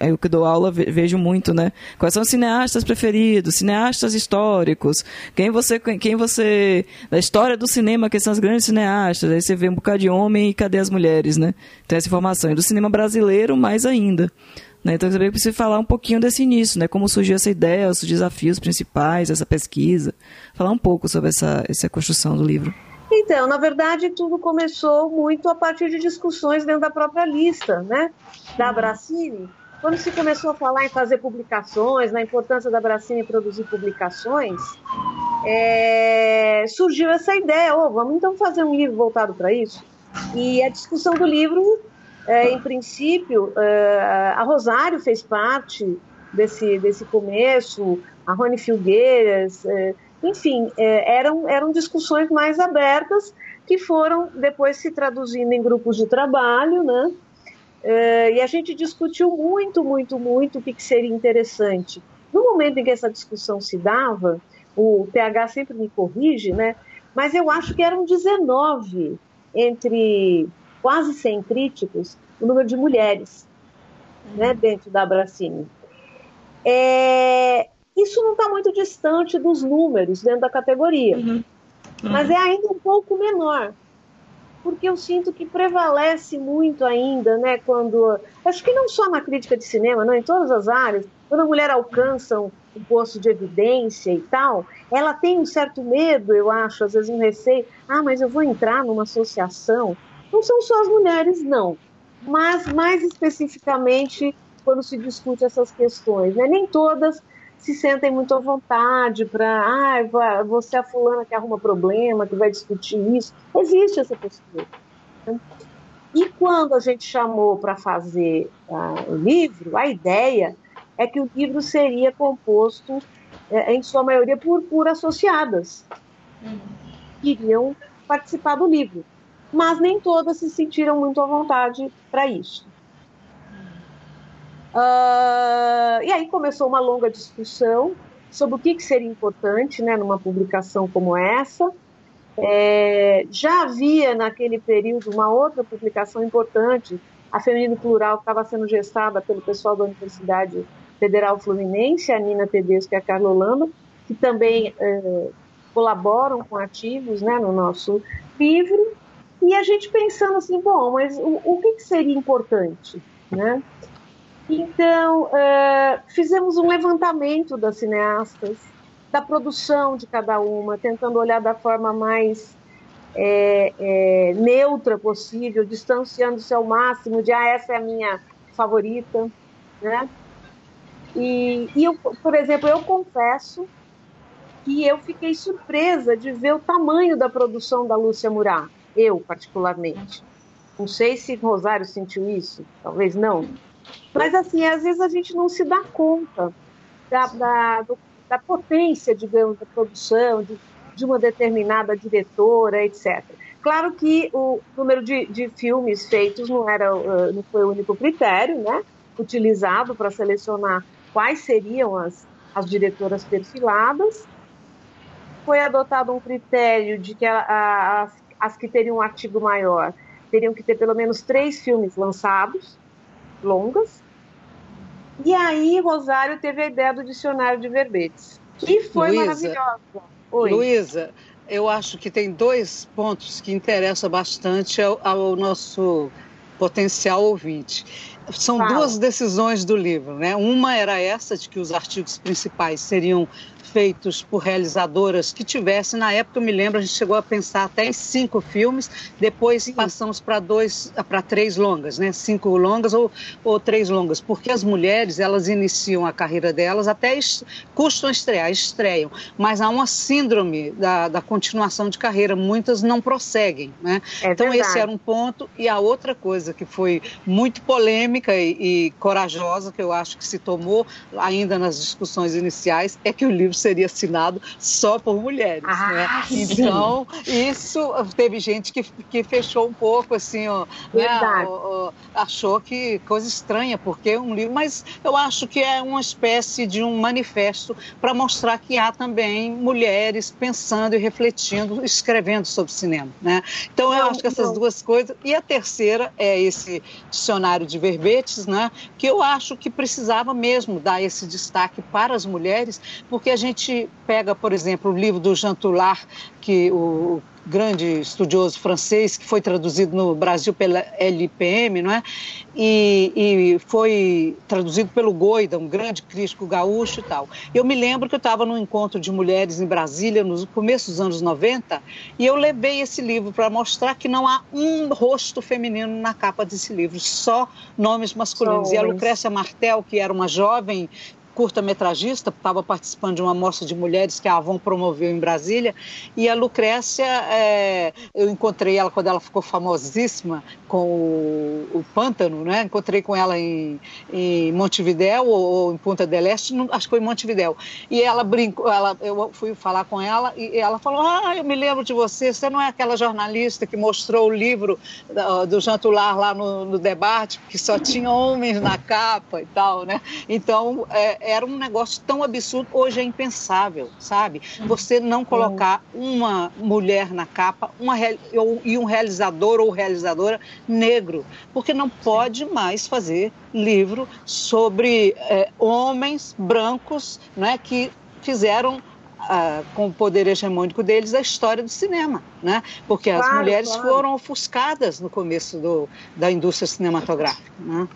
eu que dou aula vejo muito, né? Quais são os cineastas preferidos, cineastas históricos, quem você, quem você, da história do cinema, quem são as grandes cineastas. Aí você vê um bocado de homem e cadê as mulheres, né? Tem essa informação. E do cinema brasileiro, mais ainda. Né? Então, eu preciso falar um pouquinho desse início, né? como surgiu essa ideia, os desafios principais, essa pesquisa. Falar um pouco sobre essa, essa construção do livro. Então, na verdade, tudo começou muito a partir de discussões dentro da própria lista, né, da Bracine. Quando se começou a falar em fazer publicações, na importância da Bracine produzir publicações, é, surgiu essa ideia, oh, vamos então fazer um livro voltado para isso. E a discussão do livro, é, em princípio, é, a Rosário fez parte desse, desse começo, a Rony Filgueiras, é, enfim, é, eram, eram discussões mais abertas que foram depois se traduzindo em grupos de trabalho, né? É, e a gente discutiu muito, muito, muito o que, que seria interessante. No momento em que essa discussão se dava, o PH sempre me corrige, né? Mas eu acho que eram 19 entre quase 100 críticos o número de mulheres né, dentro da Abracine. É, isso não está muito distante dos números dentro da categoria, uhum. Uhum. mas é ainda um pouco menor, porque eu sinto que prevalece muito ainda, né? Quando acho que não só na crítica de cinema, não, em todas as áreas, quando a mulher alcança um, posto de evidência e tal, ela tem um certo medo, eu acho, às vezes um receio. Ah, mas eu vou entrar numa associação. Não são só as mulheres, não, mas mais especificamente quando se discute essas questões, né? Nem todas se sentem muito à vontade para, ah, você é a fulana que arruma problema, que vai discutir isso. Existe essa postura. Né? E quando a gente chamou para fazer uh, o livro, a ideia é que o livro seria composto, é, em sua maioria, por, por associadas uhum. que iriam participar do livro. Mas nem todas se sentiram muito à vontade para isso. Uh, e aí começou uma longa discussão sobre o que, que seria importante né, numa publicação como essa. É, já havia naquele período uma outra publicação importante, a Feminino Plural, que estava sendo gestada pelo pessoal da Universidade Federal Fluminense, a Nina Tedesco e a Carla Holanda, que também é, colaboram com ativos né, no nosso livro. E a gente pensando assim, bom, mas o, o que, que seria importante? Né? Então, uh, fizemos um levantamento das cineastas, da produção de cada uma, tentando olhar da forma mais é, é, neutra possível, distanciando-se ao máximo de, ah, essa é a minha favorita, né? E, e eu, por exemplo, eu confesso que eu fiquei surpresa de ver o tamanho da produção da Lúcia Murat, eu particularmente. Não sei se Rosário sentiu isso, talvez não. Mas, assim, às vezes a gente não se dá conta da, da, do, da potência, digamos, da produção, de, de uma determinada diretora, etc. Claro que o número de, de filmes feitos não, era, uh, não foi o único critério né, utilizado para selecionar quais seriam as, as diretoras perfiladas. Foi adotado um critério de que a, a, as, as que teriam um artigo maior teriam que ter pelo menos três filmes lançados, longas. E aí Rosário teve a ideia do dicionário de verbetes, que foi Luísa, maravilhosa. Luísa, eu acho que tem dois pontos que interessam bastante ao, ao nosso potencial ouvinte. são duas decisões do livro, né? Uma era essa de que os artigos principais seriam feitos por realizadoras que tivessem, na época eu me lembro, a gente chegou a pensar até em cinco filmes, depois Sim. passamos para dois, para três longas, né? Cinco longas ou, ou três longas, porque as mulheres, elas iniciam a carreira delas, até est custam estrear, estreiam, mas há uma síndrome da, da continuação de carreira, muitas não prosseguem, né? É então verdade. esse era um ponto, e a outra coisa que foi muito polêmica e, e corajosa, que eu acho que se tomou ainda nas discussões iniciais, é que o livro seria assinado só por mulheres. Ah, né? Então, isso teve gente que, que fechou um pouco, assim, ó, né? ó, achou que coisa estranha, porque é um livro, mas eu acho que é uma espécie de um manifesto para mostrar que há também mulheres pensando e refletindo, escrevendo sobre cinema. Né? Então, eu acho que essas duas coisas. E a terceira é esse dicionário de verbetes, né? que eu acho que precisava mesmo dar esse destaque para as mulheres, porque a gente gente pega, por exemplo, o livro do Jean Toulard, que o grande estudioso francês que foi traduzido no Brasil pela LPM, não é? E, e foi traduzido pelo Goida, um grande crítico gaúcho e tal. Eu me lembro que eu estava num encontro de mulheres em Brasília no começo dos anos 90 e eu levei esse livro para mostrar que não há um rosto feminino na capa desse livro, só nomes masculinos. e a Lucrécia Martel, que era uma jovem curta-metragista, estava participando de uma mostra de mulheres que a Avon promoveu em Brasília, e a Lucrécia, é, eu encontrei ela quando ela ficou famosíssima com o, o Pântano, né? encontrei com ela em, em Montevidéu ou, ou, em Punta del Este, acho que foi em Montevidéu, e ela brincou, ela, eu fui falar com ela e ela falou, ah, eu me lembro de você, você não é aquela jornalista que mostrou o livro do, do Jean Tular lá no, no debate, que só tinha homens na capa e tal, né? Então, é, era um negócio tão absurdo, hoje é impensável, sabe? Você não colocar uma mulher na capa uma, e um realizador ou realizadora negro, porque não pode mais fazer livro sobre é, homens brancos né, que fizeram ah, com o poder hegemônico deles a história do cinema, né? Porque claro, as mulheres claro. foram ofuscadas no começo do, da indústria cinematográfica, né?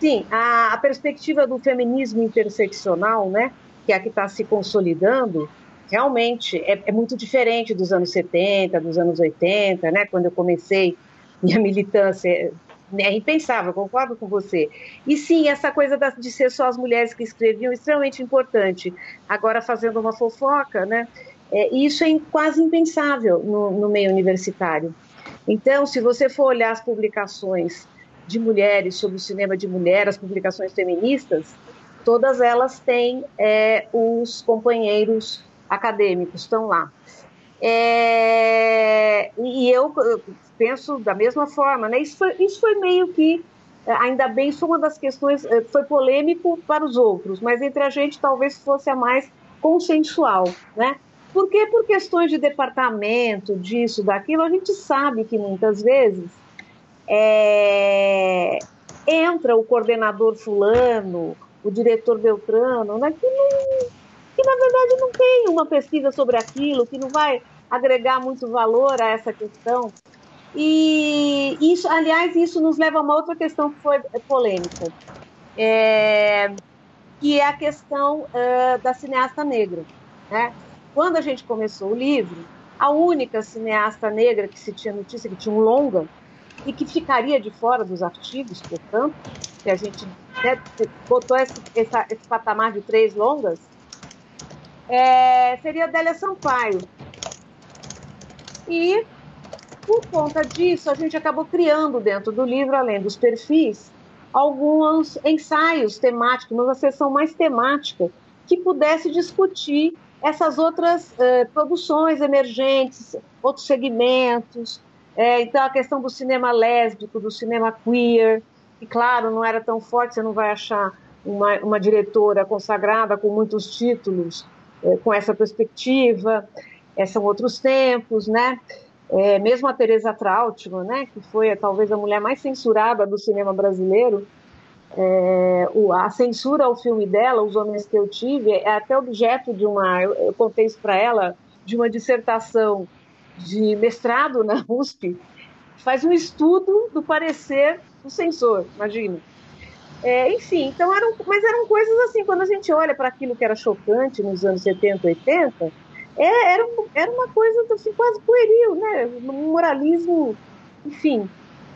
Sim, a, a perspectiva do feminismo interseccional, né, que é a que está se consolidando, realmente é, é, muito diferente dos anos 70, dos anos 80, né, quando eu comecei minha *laughs* militância, é impensável, concordo com você. E sim, essa coisa de ser só as mulheres que escreviam, extremamente importante. Agora, fazendo uma fofoca, né, é, isso é quase impensável no, no meio universitário. Então, se você for olhar as publicações de mulheres, sobre o cinema de mulher, as publicações feministas, todas elas têm é, os companheiros acadêmicos, estão lá. É, e eu penso da mesma forma, né? Isso foi, isso foi meio que, é, ainda bem, foi uma das questões, é, foi polêmico para os outros, mas entre a gente talvez fosse a mais consensual, né? Por quê? Por questões de departamento, disso, daquilo, a gente sabe que muitas vezes é, entra o coordenador fulano, o diretor Beltrano, né, que, não, que na verdade não tem uma pesquisa sobre aquilo, que não vai agregar muito valor a essa questão. E isso, aliás, isso nos leva a uma outra questão que foi polêmica, é, que é a questão uh, da cineasta negra. Né? Quando a gente começou o livro, a única cineasta negra que se tinha notícia que tinha um longa e que ficaria de fora dos artigos, portanto, se a gente né, botou esse, essa, esse patamar de três longas, é, seria Adélia Sampaio. E, por conta disso, a gente acabou criando dentro do livro, além dos perfis, alguns ensaios temáticos, uma sessão mais temática, que pudesse discutir essas outras uh, produções emergentes, outros segmentos, é, então, a questão do cinema lésbico, do cinema queer, que, claro, não era tão forte, você não vai achar uma, uma diretora consagrada com muitos títulos é, com essa perspectiva. É, são outros tempos, né? É, mesmo a Teresa Trautmann, né, que foi talvez a mulher mais censurada do cinema brasileiro, é, o, a censura ao filme dela, Os Homens que Eu Tive, é até objeto de uma. Eu, eu contei isso para ela, de uma dissertação de mestrado na *laughs* USP faz um estudo do parecer do censor, imagina. É, enfim, então eram, mas eram coisas assim, quando a gente olha para aquilo que era chocante nos anos 70, 80, é, era, era uma coisa assim, quase pueril, né? Um moralismo, enfim.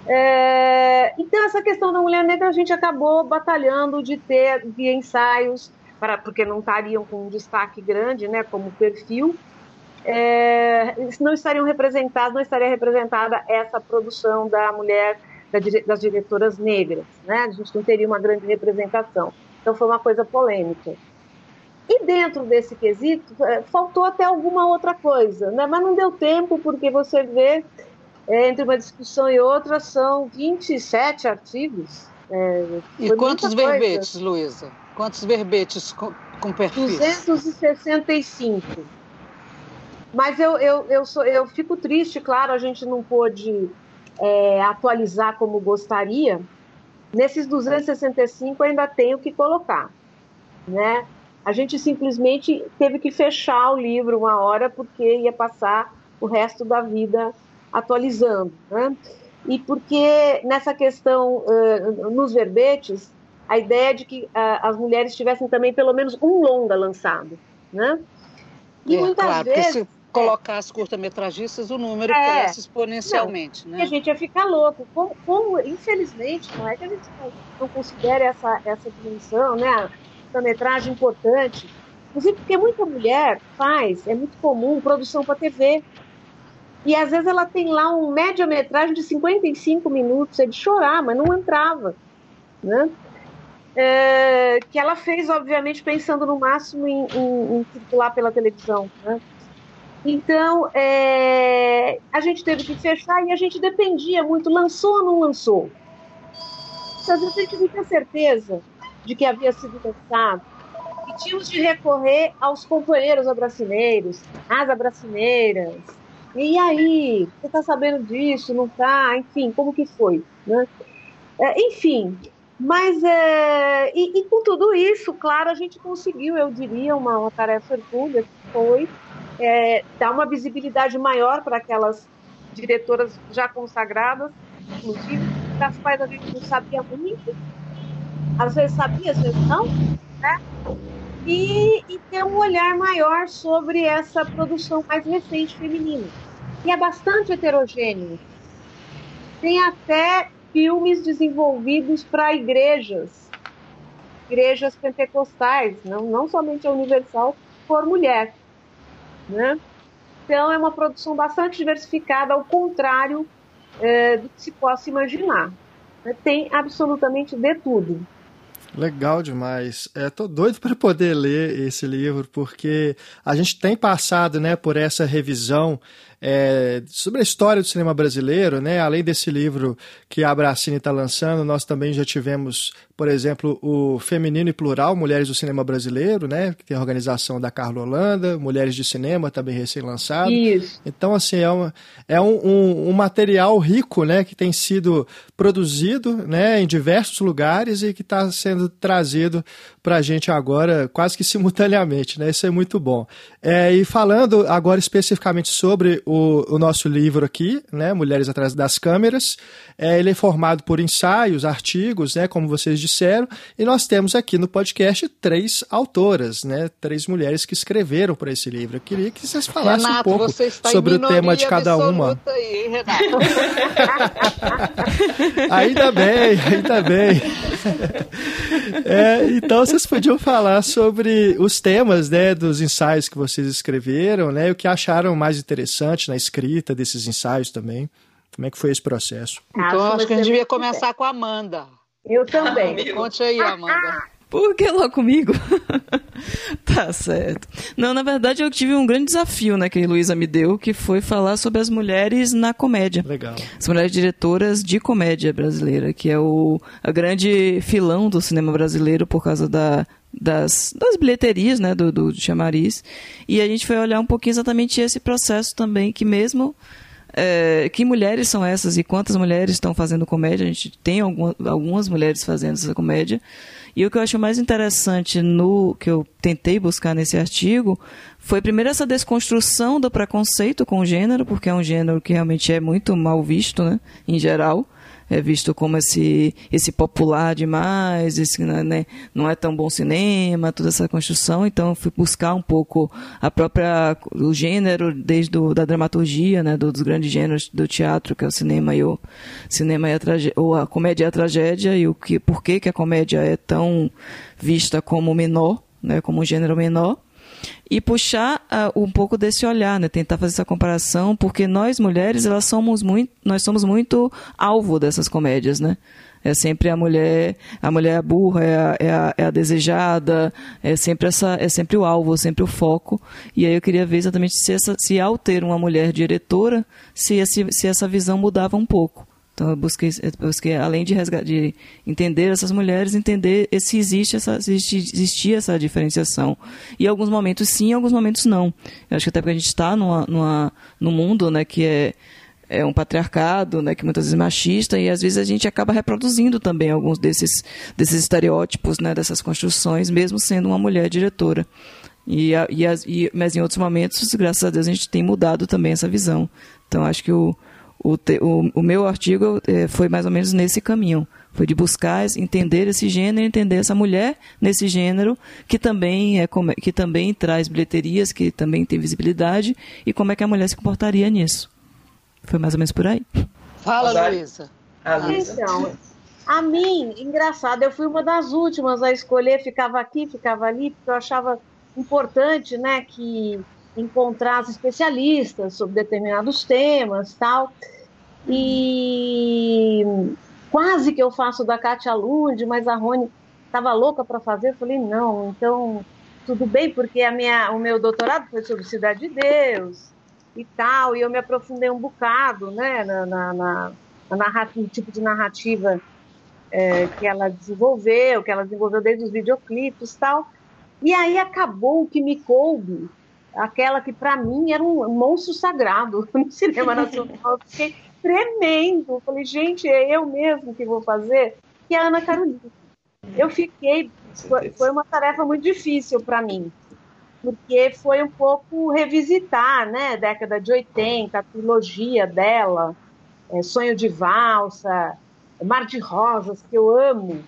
É, então, essa questão da mulher negra a gente acabou batalhando de ter via ensaios, para, porque não estariam com um destaque grande, né, como perfil, é, não estariam representados, não estaria representada essa produção da mulher, das diretoras negras, né? A gente não teria uma grande representação. Então foi uma coisa polêmica. E dentro desse quesito, é, faltou até alguma outra coisa, né? mas não deu tempo, porque você vê, é, entre uma discussão e outra, são 27 artigos. É, e quantos verbetes, Luísa? Quantos verbetes com, com perfis? 265. Mas eu, eu, eu, sou, eu fico triste, claro, a gente não pôde é, atualizar como gostaria. Nesses 265 ainda tenho que colocar, né? A gente simplesmente teve que fechar o livro uma hora porque ia passar o resto da vida atualizando. Né? E porque nessa questão, uh, nos verbetes, a ideia de que uh, as mulheres tivessem também pelo menos um longa lançado. Né? E é, muitas claro, vezes. Colocar as curta-metragistas, o número é, cresce exponencialmente. Não, né? a gente ia ficar louco. Como, como, infelizmente, não é que a gente não, considere essa, essa dimensão, né? metragem importante. Inclusive porque muita mulher faz, é muito comum, produção para TV. E às vezes ela tem lá um média-metragem de 55 minutos, é de chorar, mas não entrava. Né? É, que ela fez, obviamente, pensando no máximo em, em, em circular pela televisão. Né? Então, é, a gente teve que fechar e a gente dependia muito, lançou ou não lançou? Às vezes a gente não tinha certeza de que havia sido lançado. E tínhamos de recorrer aos companheiros abracineiros, às abracineiras. E aí, você está sabendo disso, não está? Enfim, como que foi? Né? É, enfim, mas é, e, e, com tudo isso, claro, a gente conseguiu, eu diria, uma, uma tarefa hercúlea, que foi é, dar uma visibilidade maior para aquelas diretoras já consagradas, inclusive, das quais a gente não sabia muito, às vezes sabia, às vezes não, né? E, e ter um olhar maior sobre essa produção mais recente feminina. E é bastante heterogêneo. Tem até filmes desenvolvidos para igrejas, igrejas pentecostais, não, não somente a Universal, por mulher. Né? Então é uma produção bastante diversificada, ao contrário é, do que se possa imaginar. Tem absolutamente de tudo. Legal demais. É, tô doido para poder ler esse livro porque a gente tem passado, né, por essa revisão é, sobre a história do cinema brasileiro, né? Além desse livro que a Abracine está lançando, nós também já tivemos, por exemplo, o Feminino e Plural, Mulheres do Cinema Brasileiro, né? Que tem a organização da Carla Holanda, Mulheres de Cinema, também recém-lançado. Isso. Então, assim, é, uma, é um, um, um, material rico, né? Que tem sido produzido, né? Em diversos lugares e que está sendo trazido para a gente agora quase que simultaneamente, né? Isso é muito bom. É, e falando agora especificamente sobre o, o, nosso livro aqui, né? Mulheres Atrás das Câmeras, é, ele é formado por ensaios, artigos, né? Como vocês disseram, e nós temos aqui no podcast três autoras, né? Três mulheres que escreveram para esse livro. Eu queria que vocês falassem Renato, um pouco sobre o tema de cada uma. Aí, *laughs* ainda bem, ainda bem. *laughs* É, então vocês podiam falar sobre os temas, né, dos ensaios que vocês escreveram, né, e o que acharam mais interessante na escrita desses ensaios também. Como é que foi esse processo? Então acho que a gente devia começar com a Amanda. Eu também. *laughs* Conte aí, Amanda. Por que lá comigo? *laughs* tá certo. Não, na verdade eu tive um grande desafio, né, que a Luísa me deu, que foi falar sobre as mulheres na comédia. Legal. As mulheres diretoras de comédia brasileira, que é o a grande filão do cinema brasileiro por causa da das, das bilheterias, né, do, do chamariz. E a gente foi olhar um pouquinho exatamente esse processo também, que mesmo é, que mulheres são essas e quantas mulheres estão fazendo comédia. A gente tem algumas, mulheres fazendo essa comédia. E o que eu acho mais interessante no que eu tentei buscar nesse artigo foi primeiro essa desconstrução do preconceito com o gênero, porque é um gênero que realmente é muito mal visto, né, em geral. É visto como esse, esse popular demais, esse né, né, não é tão bom cinema, toda essa construção. Então, fui buscar um pouco a própria o gênero desde do, da dramaturgia, né, dos grandes gêneros do teatro, que é o cinema e o cinema e a ou a comédia e a tragédia e o que por que que a comédia é tão vista como menor, né, como um gênero menor e puxar uh, um pouco desse olhar, né? Tentar fazer essa comparação, porque nós mulheres, elas somos muito, nós somos muito alvo dessas comédias, né? É sempre a mulher, a mulher burra, é a, é a, é a desejada, é sempre essa, é sempre o alvo, sempre o foco. E aí eu queria ver exatamente se, essa, se ao ter uma mulher diretora, se, esse, se essa visão mudava um pouco. Então eu busquei, eu busquei além de, de, entender essas mulheres, entender se existe essa, existe, existia essa diferenciação. E em alguns momentos sim, em alguns momentos não. Eu acho que até porque a gente está numa, numa, num mundo né, que é, é um patriarcado, né, que muitas vezes é machista, e às vezes a gente acaba reproduzindo também alguns desses, desses estereótipos, né, dessas construções, mesmo sendo uma mulher diretora. E, e, e, mas em outros momentos, graças a Deus, a gente tem mudado também essa visão. Então acho que o, o, te, o, o, meu artigo é, foi mais ou menos nesse caminho. Foi de buscar entender esse gênero, entender essa mulher nesse gênero, que também, é, que também traz bilheterias, que também tem visibilidade, e como é que a mulher se comportaria nisso. Foi mais ou menos por aí. Fala, Luísa. Então, a mim, engraçado, eu fui uma das últimas a escolher, ficava aqui, ficava ali, porque eu achava importante, né, que encontrar especialistas sobre determinados temas tal. E quase que eu faço da Katia Lund, mas a Rony estava louca para fazer. Eu falei, não, então tudo bem, porque a minha, o meu doutorado foi sobre Cidade de Deus e tal, e eu me aprofundei um bocado né, na, na, na, na no tipo de narrativa é, que ela desenvolveu, que ela desenvolveu desde os videoclipes e tal. E aí acabou o que me coube aquela que para mim era um monstro sagrado *laughs* no cinema nacional. fiquei tremendo. Falei, gente, é eu mesmo que vou fazer? Que é a Ana Carolina. Eu fiquei. Foi, foi uma tarefa muito difícil para mim, porque foi um pouco revisitar, né? Década de 80, a trilogia dela, é, Sonho de Valsa, Mar de Rosas, que eu amo.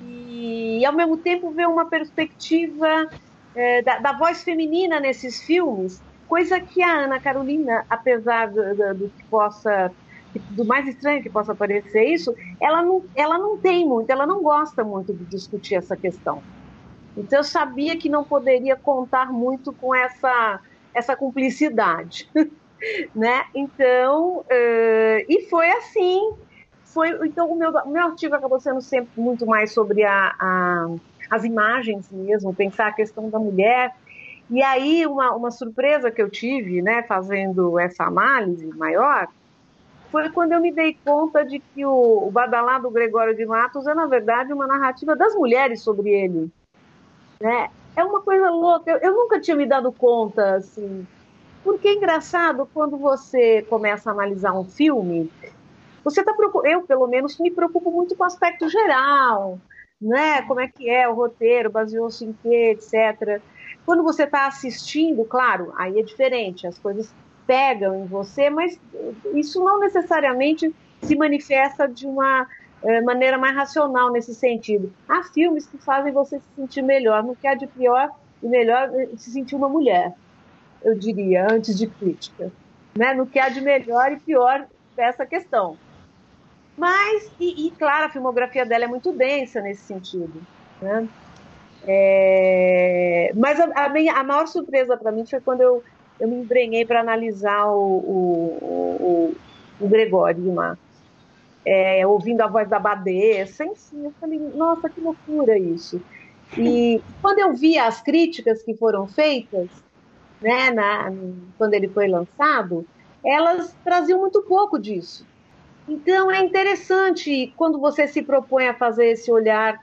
E, e ao mesmo tempo ver uma perspectiva é, da, da, voz feminina nesses filmes, coisa que a Ana Carolina, apesar do, do, do, que possa do mais estranho que possa parecer isso, ela não, ela não tem muito, ela não gosta muito de discutir essa questão. Então eu sabia que não poderia contar muito com essa essa cumplicidade, *laughs* né? Então uh, e foi assim, foi então o meu, meu artigo acabou sendo sempre muito mais sobre a, a as imagens mesmo, pensar a questão da mulher. E aí, uma, uma surpresa que eu tive, né, fazendo essa análise maior, foi quando eu me dei conta de que o, o Badalado Gregório de Matos é, na verdade, uma narrativa das mulheres sobre ele. Né? É uma coisa louca, eu, eu nunca tinha me dado conta, assim, porque é engraçado quando você começa a analisar um filme, você está eu pelo menos me preocupo muito com o aspecto geral, né? Como é que é o roteiro, baseou-se em quê, etc. Quando você está assistindo, claro, aí é diferente, as coisas pegam em você, mas isso não necessariamente se manifesta de uma é, maneira mais racional nesse sentido. Há filmes que fazem você se sentir melhor, no que há de pior e melhor eh, se sentir uma mulher, eu diria, antes de crítica. Né? No que há de melhor e pior dessa questão. Mas, e, e, claro, a filmografia dela é muito densa nesse sentido. Né? É, mas a, a, minha, a maior surpresa para mim foi quando eu, eu me embrenhei para analisar o, o, o, o Gregório de. É, ouvindo a voz da Badessa, enfim, eu falei, nossa, que loucura isso. E quando eu vi as críticas que foram feitas, né, na, quando ele foi lançado, elas traziam muito pouco disso. Então é interessante quando você se propõe a fazer esse olhar,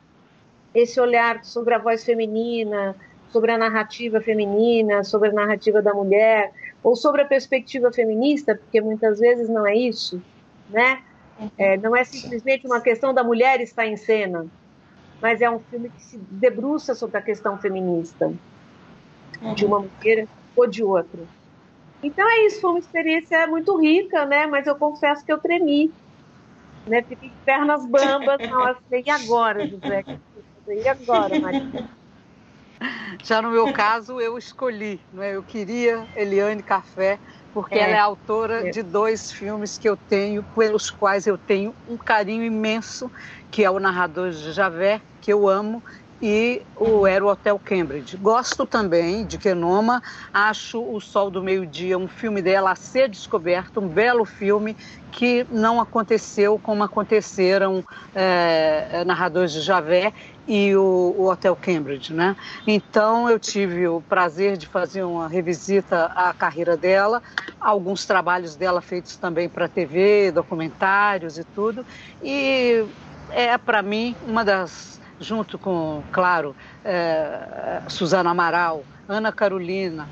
esse olhar sobre a voz feminina, sobre a narrativa feminina, sobre a narrativa da mulher, ou sobre a perspectiva feminista, porque muitas vezes não é isso, né? É, não é simplesmente uma questão da mulher estar em cena, mas é um filme que se debruça sobre a questão feminista, de uma mulher ou de outra. Então é isso, foi uma experiência muito rica, né? Mas eu confesso que eu tremi. né? Fiquei pernas bambas, nossa, e agora, José? E agora, Maria? Já no meu caso, eu escolhi, não é? eu queria Eliane Café, porque é. ela é autora é. de dois filmes que eu tenho, pelos quais eu tenho um carinho imenso, que é o Narrador de Javé, que eu amo, e o Era o Hotel Cambridge. Gosto também de Kenoma, acho O Sol do Meio-Dia um filme dela a ser descoberto, um belo filme que não aconteceu como aconteceram é, Narradores de Javé e o, o, Hotel Cambridge, né? Então eu tive o prazer de fazer uma revisita à carreira dela, alguns trabalhos dela feitos também para TV, documentários e tudo, e é para mim uma das, junto com, claro, é, Suzana Amaral, Ana Carolina,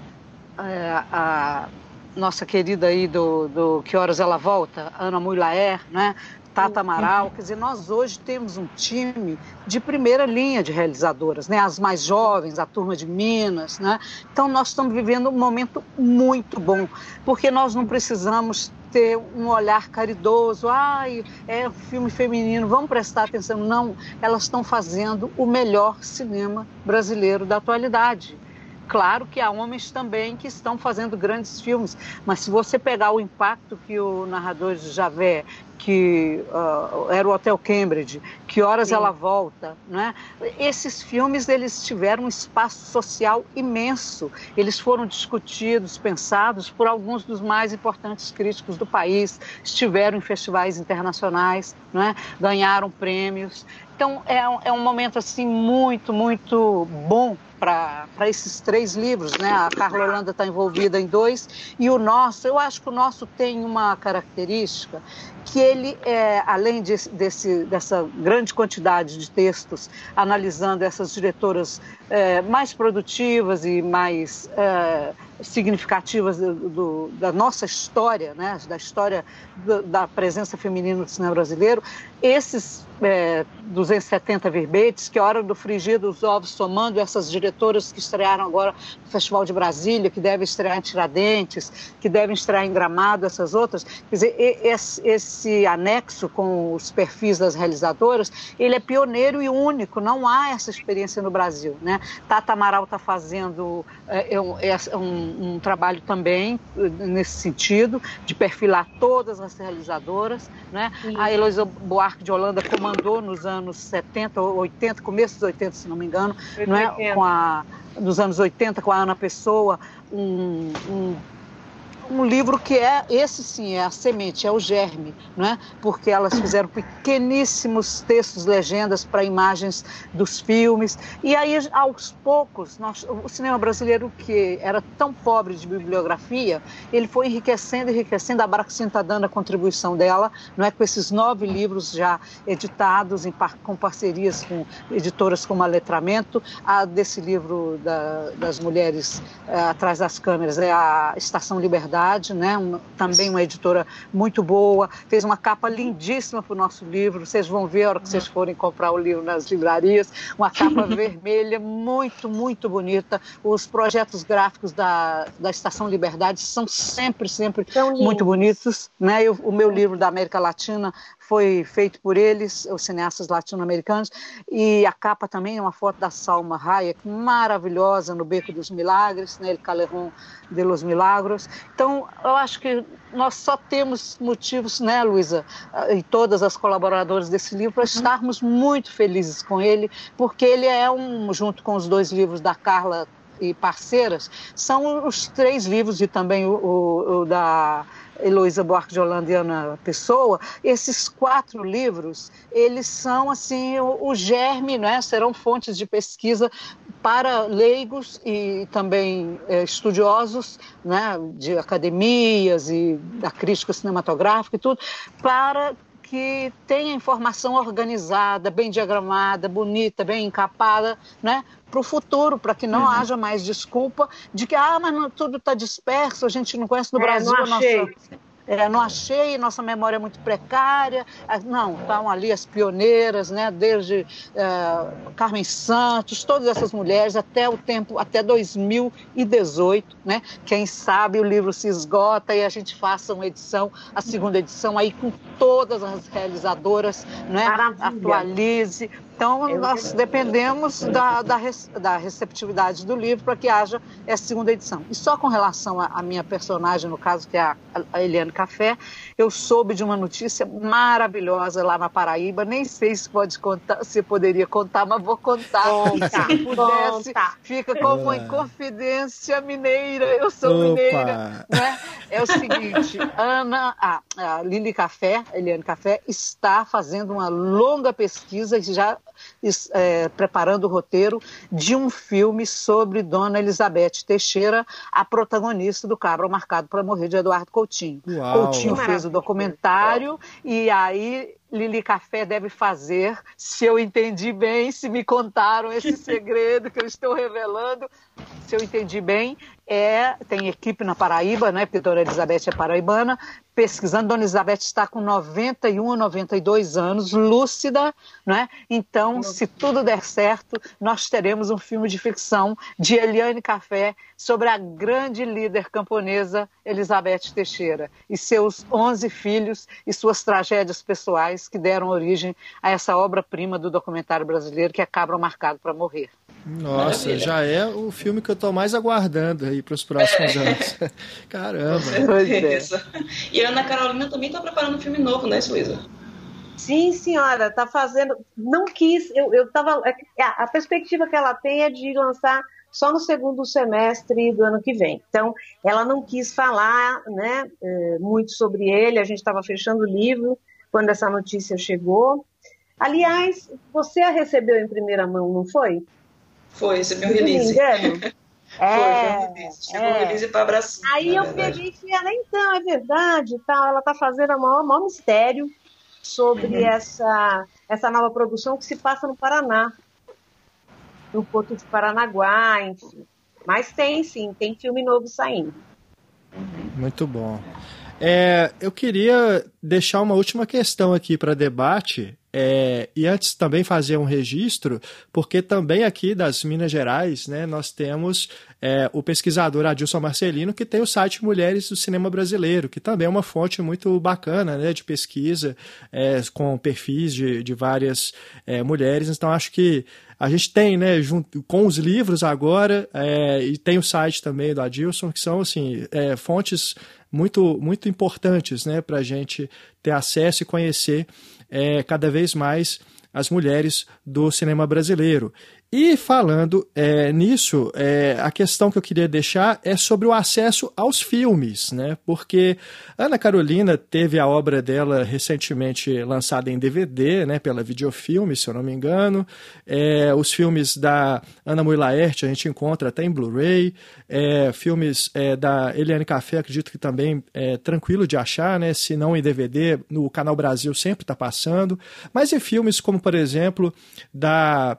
é, a nossa querida aí do, do Que Horas Ela Volta, Ana Mulaer, né? Tata Amaral, quer dizer, nós hoje temos um time de primeira linha de realizadoras, né? As mais jovens, a turma de Minas, né? Então nós estamos vivendo um momento muito bom, porque nós não precisamos ter um olhar caridoso, ai, é filme feminino, vamos prestar atenção. Não, elas estão fazendo o melhor cinema brasileiro da atualidade. Claro que há homens também que estão fazendo grandes filmes, mas se você pegar o impacto que o narrador de Javé que uh, era o Hotel Cambridge, que horas Sim. ela volta, né? Esses filmes eles tiveram um espaço social imenso. Eles foram discutidos, pensados por alguns dos mais importantes críticos do país, estiveram em festivais internacionais, né? Ganharam prêmios. Então é um, é um momento assim muito muito bom para esses três livros, né? A Carla Holanda está envolvida em dois e o nosso, eu acho que o nosso tem uma característica que ele, é, além de, desse, dessa grande quantidade de textos analisando essas diretoras é, mais produtivas e mais é, significativas do, do, da nossa história, né, da história do, da presença feminina no cinema brasileiro, esses é, 270 verbetes, que é hora do frigir dos ovos, somando essas diretoras que estrearam agora no Festival de Brasília, que devem estrear em Tiradentes, que devem estrear em Gramado, essas outras, quer dizer, esse, esse anexo com os perfis das realizadoras, ele é pioneiro e único, não há essa experiência no Brasil, né? Tata Amaral está fazendo é, é um, é um, um trabalho também nesse sentido, de perfilar todas as realizadoras, né? A Heloísa Buarque de Holanda comandou nos anos 70, 80, começo dos 80, se não me engano, não é? com a, nos anos 80, com a Ana Pessoa, um, um um livro que é, esse sim, é a semente, é o germe, né? porque elas fizeram pequeníssimos textos, legendas para imagens dos filmes. E aí, aos poucos, nós, o cinema brasileiro, que era tão pobre de bibliografia, ele foi enriquecendo, enriquecendo. A Braxin está dando a contribuição dela, não é? com esses nove livros já editados em, com parcerias com editoras como a Letramento. A desse livro da, das mulheres é, atrás das câmeras é a Estação Liberdade né? Uma, também uma editora muito boa, fez uma capa lindíssima para o nosso livro. Vocês vão ver a hora que vocês forem comprar o livro nas livrarias, uma capa *laughs* vermelha muito, muito bonita. Os projetos gráficos da, da Estação Liberdade são sempre, sempre muito bonitos, né? Eu, o meu livro da América Latina foi feito por eles, os cineastas latino-americanos, e a capa também é uma foto da Salma Hayek, maravilhosa, no Beco dos Milagres, né, El Caleron de los Milagros. Então, eu acho que nós só temos motivos, né, Luísa, e todas as colaboradoras desse livro, para uhum. estarmos muito felizes com ele, porque ele é um, junto com os dois livros da Carla e parceiras, são os três livros e também o, o, o da Heloísa Buarque de Holanda e Ana Pessoa, esses quatro livros, eles são assim o, o germe, né? serão fontes de pesquisa para leigos e também é, estudiosos né? de academias e da crítica cinematográfica e tudo, para que tenha informação organizada, bem diagramada, bonita, bem encapada, né? para o futuro, para que não uhum. haja mais desculpa de que ah, mas não, tudo está disperso, a gente não conhece no é, Brasil não achei. Nossa... é, não achei, nossa memória é muito precária. Ah, não, estão ali as pioneiras, né, desde é, Carmen Santos, todas essas mulheres, até o tempo, até 2018, né? Quem sabe o livro se esgota e a gente faça uma edição, a segunda edição aí com todas as realizadoras, né? Atualize então, nós dependemos da, da, da, receptividade do livro para que haja essa segunda edição. E só com relação à minha personagem, no caso, que é a, a Eliane Café, eu soube de uma notícia maravilhosa lá na Paraíba. Nem sei se pode contar, se poderia contar, mas vou contar. Conta, se pudesse, conta. fica como em confidência mineira. Eu sou Opa. mineira. Né? É o seguinte: Ana, a, a Lili Café, Eliane Café, está fazendo uma longa pesquisa e já é, preparando o roteiro de um filme sobre Dona Elizabeth Teixeira, a protagonista do Cabra Marcado para Morrer de Eduardo Coutinho. Uau. Coutinho fez o documentário e aí Lili Café deve fazer, se eu entendi bem, se me contaram esse *laughs* segredo que eu estou revelando, se eu entendi bem, é, tem equipe na Paraíba, né, porque Dona Elizabeth é paraibana, pesquisando. Dona Elizabeth está com 91 a 92 anos, lúcida, né? Então, se tudo der certo, nós teremos um filme de ficção de Eliane Café sobre a grande líder camponesa Elizabeth Teixeira e seus 11 filhos e suas tragédias pessoais que deram origem a essa obra-prima do documentário brasileiro que é Cabra Marcado para Morrer. Nossa, Maravilha. já é o filme que eu estou mais aguardando aí para os próximos é. anos. *laughs* Caramba. É. E a Ana Carolina também está preparando um filme novo, né, Suísa? Sim, senhora, está fazendo. Não quis, eu, eu tava. É a perspectiva que ela tem é de lançar só no segundo semestre do ano que vem. Então, ela não quis falar né, é, muito sobre ele, a gente estava fechando o livro quando essa notícia chegou. Aliás, você a recebeu em primeira mão, não foi? Foi, recebi um release. É, *laughs* foi, um release. Chegou é. um release para abraçar. Aí eu verdade. peguei e falei, então, é verdade, tal. Ela está fazendo o maior, maior mistério sobre uhum. essa, essa nova produção que se passa no Paraná. No Porto de Paranaguá, enfim. Mas tem sim, tem filme novo saindo. Muito bom. É, eu queria deixar uma última questão aqui para debate, é, e antes também fazer um registro, porque também aqui das Minas Gerais, né, nós temos é, o pesquisador Adilson Marcelino, que tem o site Mulheres do Cinema Brasileiro, que também é uma fonte muito bacana né, de pesquisa, é, com perfis de, de várias é, mulheres. Então, acho que a gente tem, né, junto com os livros agora, é, e tem o site também do Adilson, que são assim, é, fontes muito, muito importantes né, para a gente ter acesso e conhecer é, cada vez mais as mulheres do cinema brasileiro. E falando é, nisso, é, a questão que eu queria deixar é sobre o acesso aos filmes, né? Porque Ana Carolina teve a obra dela recentemente lançada em DVD, né? Pela Videofilme, se eu não me engano. É, os filmes da Ana Mui Laerte a gente encontra até em Blu-ray. É, filmes é, da Eliane Café, acredito que também é tranquilo de achar, né? Se não em DVD, no Canal Brasil sempre está passando. Mas e filmes como, por exemplo, da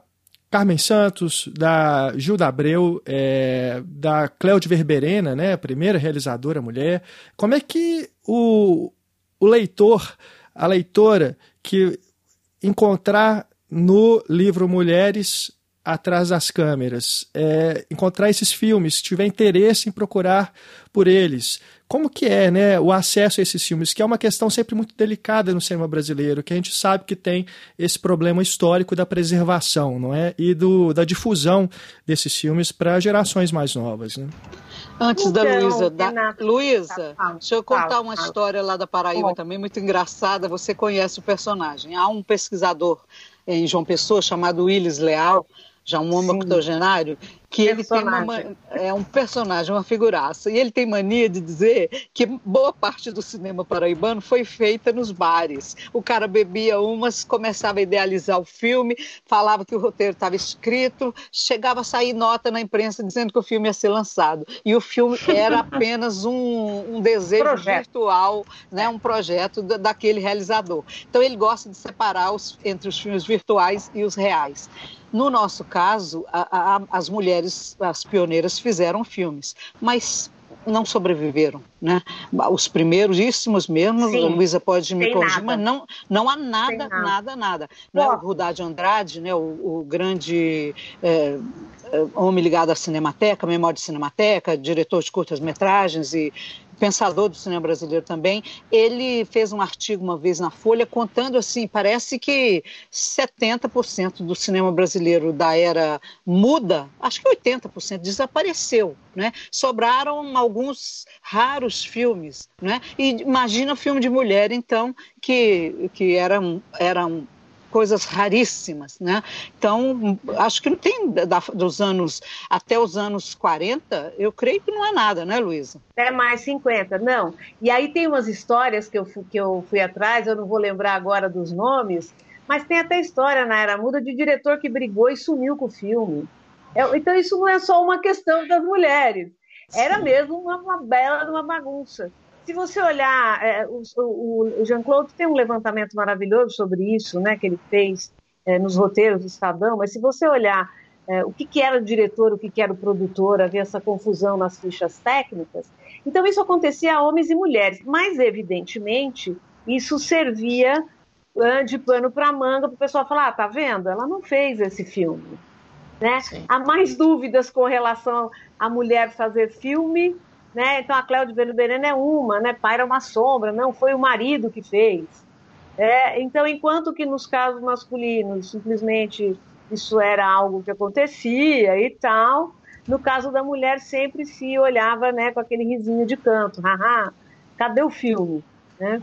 Carmen Santos, da Gilda Abreu, é, da Cléudia Verberena, né, a primeira realizadora mulher. Como é que o, o leitor, a leitora, que encontrar no livro Mulheres atrás das câmeras, é, encontrar esses filmes, tiver interesse em procurar por eles, como que é né, o acesso a esses filmes, que é uma questão sempre muito delicada no cinema brasileiro, que a gente sabe que tem esse problema histórico da preservação não é? e do, da difusão desses filmes para gerações mais novas. Né? Antes então, da Luísa, da... Luísa, deixa eu contar uma história lá da Paraíba também, muito engraçada, você conhece o personagem. Há um pesquisador em João Pessoa chamado Willis Leal, já um homem octogenário, que ele tem uma, é um personagem, uma figuraça. E ele tem mania de dizer que boa parte do cinema paraibano foi feita nos bares. O cara bebia umas, começava a idealizar o filme, falava que o roteiro estava escrito, chegava a sair nota na imprensa dizendo que o filme ia ser lançado. E o filme era *laughs* apenas um, um desejo projeto. virtual, né, um projeto daquele realizador. Então ele gosta de separar os, entre os filmes virtuais e os reais. No nosso caso, a, a, as mulheres, as pioneiras, fizeram filmes, mas não sobreviveram, né? Os primeiríssimos mesmo, Sim, a Luísa pode me corrigir, mas não, não há nada, nada, nada, nada. Não é o Rudade Andrade, né? O, o grande é, é, homem ligado à Cinemateca, memória de Cinemateca, diretor de curtas-metragens e pensador do cinema brasileiro também, ele fez um artigo uma vez na Folha contando assim, parece que 70% do cinema brasileiro da era muda, acho que 80% desapareceu, né? Sobraram alguns raros filmes, né? E imagina filme de mulher então que que eram eram coisas raríssimas, né? Então, acho que não tem da, dos anos até os anos 40, eu creio que não é nada, né, Luísa? Até mais 50, não. E aí tem umas histórias que eu, que eu fui atrás, eu não vou lembrar agora dos nomes, mas tem até história na Era Muda de diretor que brigou e sumiu com o filme. É, então, isso não é só uma questão das mulheres. Era mesmo uma, uma bela uma bagunça se você olhar, é, o, o, Jean-Claude tem um levantamento maravilhoso sobre isso, né, que ele fez é, nos roteiros do Estadão, mas se você olhar é, o que, que, era o diretor, o que, que era o produtor, havia essa confusão nas fichas técnicas, então isso acontecia a homens e mulheres, mas evidentemente isso servia de pano para manga para o pessoal falar, ah, tá vendo? Ela não fez esse filme. Né? Há mais dúvidas com relação à mulher fazer filme né? Então a Cléo de Verena é uma, né? Pai era uma sombra, não foi o marido que fez. É, então, enquanto que nos casos masculinos simplesmente isso era algo que acontecia e tal, no caso da mulher sempre se olhava, né, com aquele risinho de canto, haha, cadê o filme, né?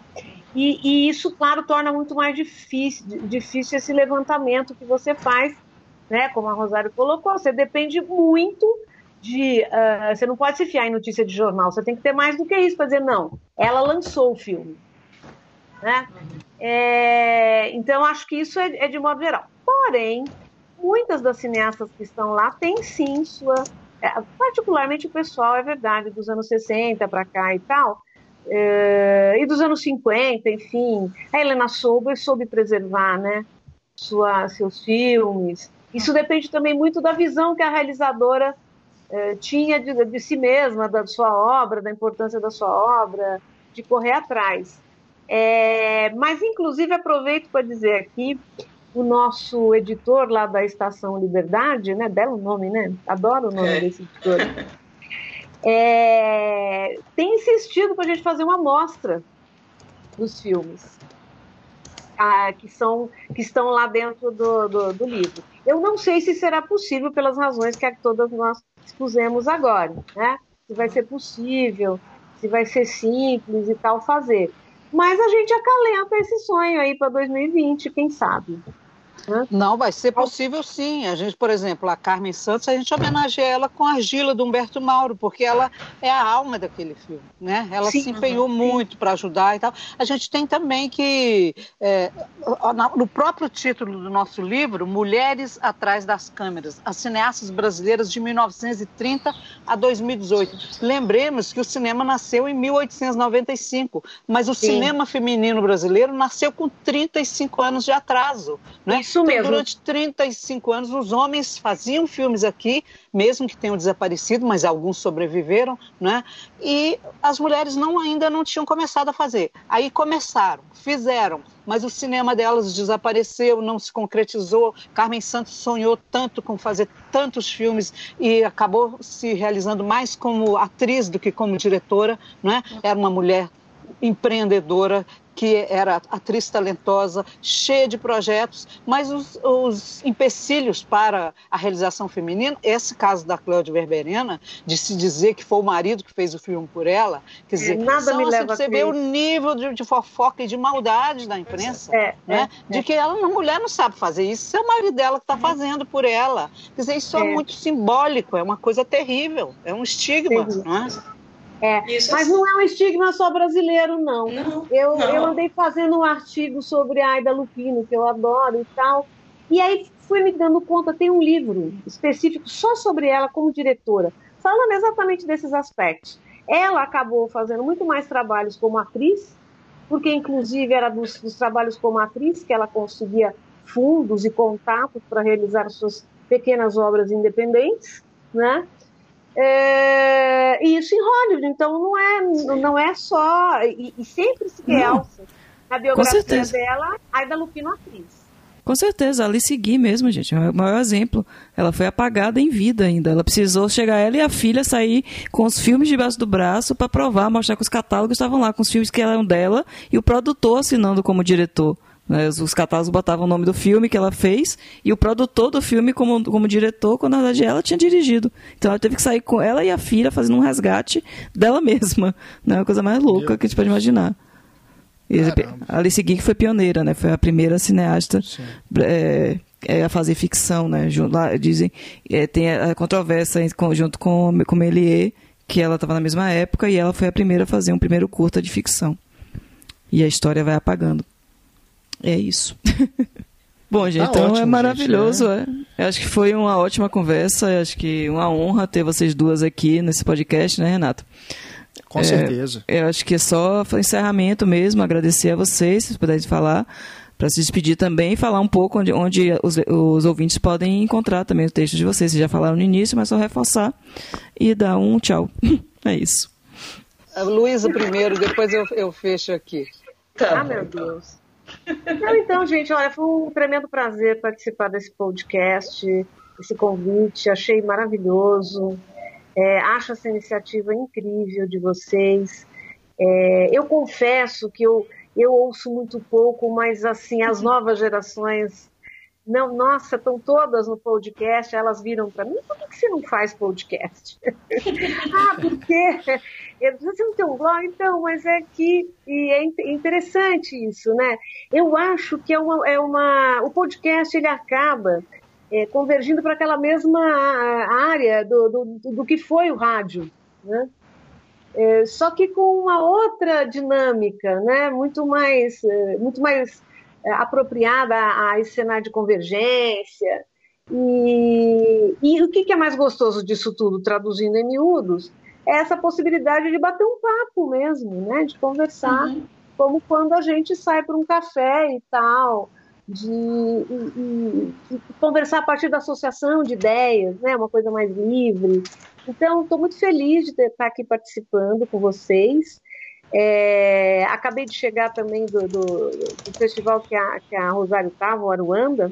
E, e, isso, claro, torna muito mais difícil, difícil esse levantamento que você faz, né? Como a Rosário colocou, você depende muito de. Uh, você não pode se fiar em notícia de jornal, você tem que ter mais do que isso para dizer, não, ela lançou o filme. Né? É, então, acho que isso é, é, de modo geral. Porém, muitas das cineastas que estão lá têm sim sua. É, particularmente o pessoal, é verdade, dos anos 60 para cá e tal, é, e dos anos 50, enfim. A Helena Sober soube preservar né, sua, seus filmes. Isso depende também muito da visão que a realizadora tinha de, de, si mesma, da sua obra, da importância da sua obra, de correr atrás. É, mas, inclusive, aproveito para dizer aqui, o nosso editor lá da Estação Liberdade, né, belo nome, né? Adoro o nome é. desse editor. *laughs* É, tem insistido para a gente fazer uma amostra dos filmes ah, que, são, que estão lá dentro do, do, do livro. Eu não sei se será possível pelas razões que todas nós expusemos agora, né? Se vai ser possível, se vai ser simples e tal fazer. Mas a gente acalenta esse sonho aí para 2020, quem sabe. Não, vai ser possível sim. A gente, por exemplo, a Carmen Santos, a gente homenageia ela com a argila do Humberto Mauro, porque ela é a alma daquele filme, né? Ela sim, se empenhou muito para ajudar e tal. A gente tem também que, é, no próprio título do nosso livro, Mulheres Atrás das Câmeras, as cineastas brasileiras de 1930 a 2018. Lembremos que o cinema nasceu em 1895, mas o sim. cinema feminino brasileiro nasceu com 35 anos de atraso, né? Isso então, mesmo. Durante 35 anos, os homens faziam filmes aqui, mesmo que tenham desaparecido, mas alguns sobreviveram, né? E as mulheres não ainda não tinham começado a fazer. Aí começaram, fizeram, mas o cinema delas desapareceu, não se concretizou. Carmen Santos sonhou tanto com fazer tantos filmes e acabou se realizando mais como atriz do que como diretora, né? Era uma mulher empreendedora que era atriz talentosa, cheia de projetos, mas os, os, empecilhos para a realização feminina, esse caso da Cláudia Verberena, de se dizer que foi o marido que fez o filme por ela, quer dizer, Nada são, me leva você vê o nível de, de, fofoca e de maldade da imprensa, é, né? É, de que ela, a mulher não sabe fazer isso, é o marido dela que está fazendo por ela. Quer dizer, isso é. é. muito simbólico, é uma coisa terrível, é um estigma, não é? É, mas não é um estigma só brasileiro, não. não eu, não. eu andei fazendo um artigo sobre a Aida Lupino, que eu adoro e tal, e aí fui me dando conta, tem um livro específico só sobre ela como diretora, falando exatamente desses aspectos. Ela acabou fazendo muito mais trabalhos como atriz, porque inclusive era dos, dos trabalhos como atriz que ela conseguia fundos e contatos para realizar suas pequenas obras independentes, né? É, isso em Hollywood, então não é, não é só. E, e sempre se realça na biografia dela a da Lupino atriz. Com certeza, a Alice mesmo, gente, é o maior exemplo. Ela foi apagada em vida ainda. Ela precisou chegar ela e a filha sair com os filmes debaixo do braço para provar, mostrar que os catálogos estavam lá com os filmes que eram dela e o produtor assinando como diretor. Né? Os catálogos botavam o nome do filme que ela fez e o produtor do filme como, como diretor, quando na verdade ela tinha dirigido. Então ela teve que sair com ela e a filha fazendo um resgate dela mesma. Né? A coisa mais louca que a gente pode imaginar. A Alice Guy foi pioneira, né? Foi a primeira cineasta é, é, a fazer ficção, né? Lá, dizem, é, tem a controvérsia em conjunto com, com Méliès, que ela estava na mesma época e ela foi a primeira a fazer um primeiro curta de ficção. E a história vai apagando. É isso. *laughs* Bom, gente, tá então ótimo, é maravilhoso. Gente, é. Acho que foi uma ótima conversa. Acho que uma honra ter vocês duas aqui nesse podcast, né, Renato? Com é, certeza. Eu acho que é só encerramento mesmo, agradecer a vocês, se puderem falar, para se despedir também e falar um pouco onde, onde os, os, ouvintes podem encontrar também o texto de vocês. Vocês já falaram no início, mas só reforçar e dar um tchau. *laughs* é isso. Luísa primeiro, depois eu, eu fecho aqui. Tá. Ah, meu Deus. Então, gente, olha, foi um tremendo prazer participar desse podcast, esse convite, achei maravilhoso. É, acho essa iniciativa incrível de vocês. É, eu confesso que eu, eu ouço muito pouco, mas assim, as novas gerações. Não, nossa, estão todas no podcast, elas viram para mim, por que, que, você não faz podcast? *laughs* ah, porque você não tem um blog? Então, mas é que e é interessante isso, né? Eu acho que é uma, é uma o podcast ele acaba é, convergindo para aquela mesma área do, do, do, que foi o rádio, né? É, só que com uma outra dinâmica, né? Muito mais, é, muito mais apropriada a, esse cenário de convergência. E, e o que, que é mais gostoso disso tudo, traduzindo em miúdos, é essa possibilidade de bater um papo mesmo, né? De conversar, uhum. como quando a gente sai para um café e tal de, de, de, conversar a partir da associação de ideias, né, uma coisa mais livre. Então, estou muito feliz de estar aqui participando com vocês. É, acabei de chegar também do, do, do, festival que a, que a Rosário estava, o Aruanda,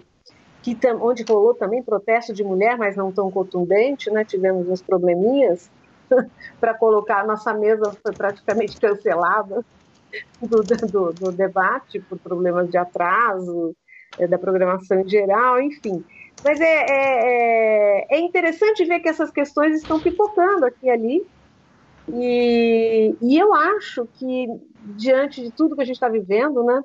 que tam, onde rolou também protesto de mulher, mas não tão contundente, né? tivemos uns probleminhas *laughs* para colocar, a nossa mesa foi praticamente cancelada *laughs* do, do, do, debate por problemas de atraso, é, da programação em geral, enfim. Mas é, é, é, é interessante ver que essas questões estão pipocando aqui e ali. E, e eu acho que, diante de tudo que a gente está vivendo, né,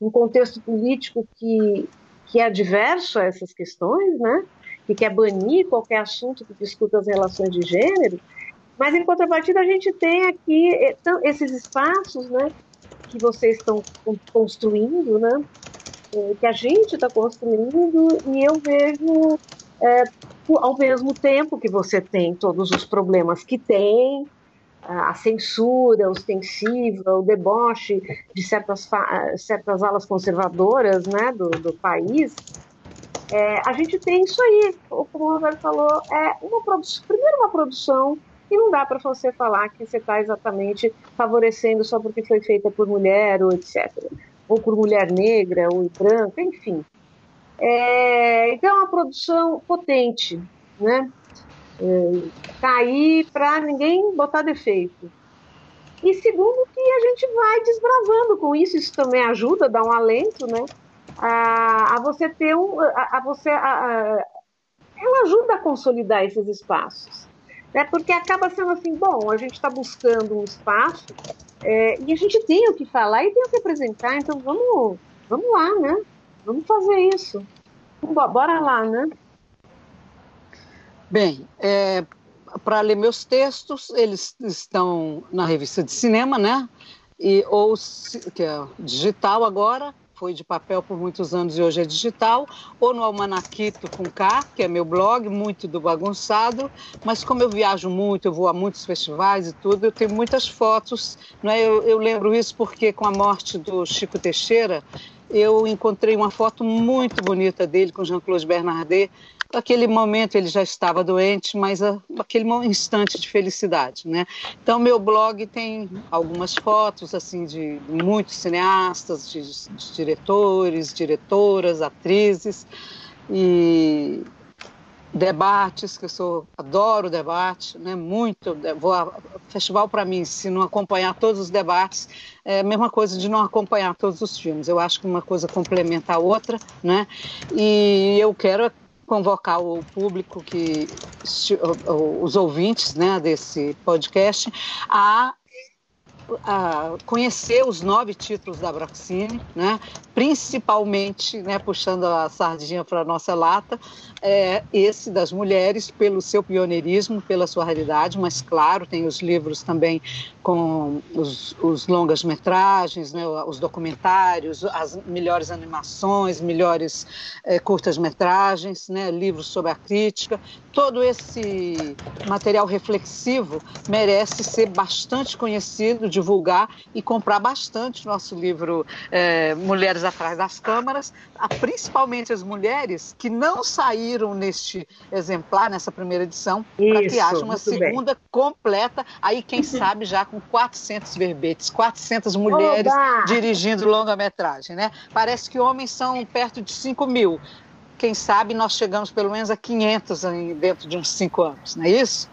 um contexto político que, que é adverso a essas questões, né, que quer banir qualquer assunto que discuta as relações de gênero, mas em contrapartida a gente tem aqui é, esses espaços, né, que vocês estão construindo, né, é, que a gente está construindo e eu vejo é, ao mesmo tempo que você tem todos os problemas que tem, a censura ostensiva, o deboche de certas, certas alas conservadoras né, do, do país, é, a gente tem isso aí, como o Roberto falou, é uma produção, primeiro uma produção e não dá para você falar que você está exatamente favorecendo só porque foi feita por mulher ou etc ou por mulher negra, ou branca, enfim. É, então é uma produção potente, né? Está é, aí para ninguém botar defeito. E segundo que a gente vai desbravando com isso, isso também ajuda, dá um alento, né? A, a você ter um, a, a você, a, a, ela ajuda a consolidar esses espaços, né? Porque acaba sendo assim, bom, a gente está buscando um espaço é, e a gente tem o que falar e tem o que apresentar, então vamos, vamos lá, né? Vamos fazer isso. Bora lá, né? Bem, é, para ler meus textos, eles estão na revista de cinema, né? E, ou que é digital agora, foi de papel por muitos anos e hoje é digital, ou no Almanaquito com K, que é meu blog, muito do bagunçado, mas como eu viajo muito, eu vou a muitos festivais e tudo, eu tenho muitas fotos, né? eu, eu lembro isso porque com a morte do Chico Teixeira, eu encontrei uma foto muito bonita dele com Jean-Claude Bernardet. Naquele momento ele já estava doente, mas aquele instante de felicidade, né? Então meu blog tem algumas fotos assim de muitos cineastas, de, de diretores, diretoras, atrizes e debates, que eu sou, adoro debate, né, muito, vou a, festival para mim, se não acompanhar todos os debates, é a mesma coisa de não acompanhar todos os filmes, eu acho que uma coisa complementa a outra, né, e eu quero convocar o público que os ouvintes, né, desse podcast a a conhecer os nove títulos da Braxine, né? principalmente, né, puxando a sardinha para a nossa lata, é, esse das mulheres, pelo seu pioneirismo, pela sua realidade, mas claro, tem os livros também com os, os longas-metragens, né, os documentários, as melhores animações, melhores é, curtas-metragens, né, livros sobre a crítica. Todo esse material reflexivo merece ser bastante conhecido, divulgar e comprar bastante nosso livro é, Mulheres Atrás das Câmaras, principalmente as mulheres que não saíram neste exemplar, nessa primeira edição, para que haja uma segunda bem. completa, aí quem sabe já com 400 verbetes, 400 mulheres Oba! dirigindo longa-metragem, né? Parece que homens são perto de 5 mil. Quem sabe nós chegamos pelo menos a 500 dentro de uns 5 anos, não é isso?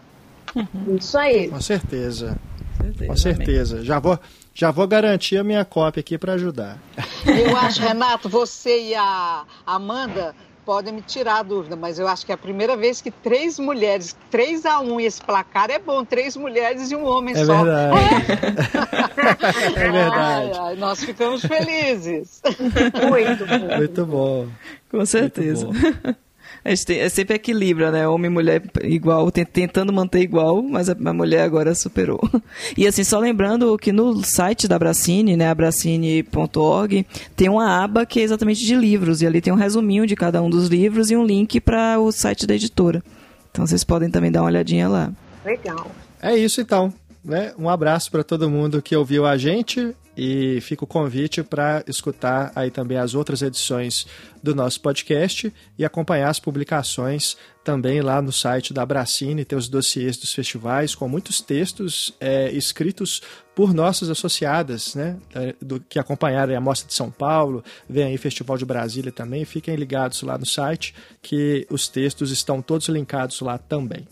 Uhum. Isso aí. Com certeza. Certeza Com certeza. Já vou, já vou garantir a minha cópia aqui para ajudar. Eu acho, Renato, você e a Amanda podem me tirar a dúvida, mas eu acho que é a primeira vez que três mulheres, 3 a 1 e esse placar é bom, três mulheres e um homem é só. Verdade. *laughs* é verdade. Ai, ai, nós ficamos felizes. Muito bom. Muito bom. Com certeza. Muito bom. é sempre equilíbrio, né? Homem e mulher igual, tentando manter igual, mas a mulher agora superou. E assim, só lembrando que no site da Abracine, né, abracine.org, tem uma aba que é exatamente de livros, e ali tem um resuminho de cada um dos livros e um link para o site da editora. Então vocês podem também dar uma olhadinha lá. Legal. É isso então. Né? Um abraço para todo mundo que ouviu a gente e fica o convite para escutar aí também as outras edições do nosso podcast e acompanhar as publicações também lá no site da Bracine, tem os dossiês dos festivais com muitos textos é, escritos por nossas associadas, né, é, do, que acompanharam a Mostra de São Paulo, vem aí Festival de Brasília também, fiquem ligados lá no site que os textos estão todos linkados lá também.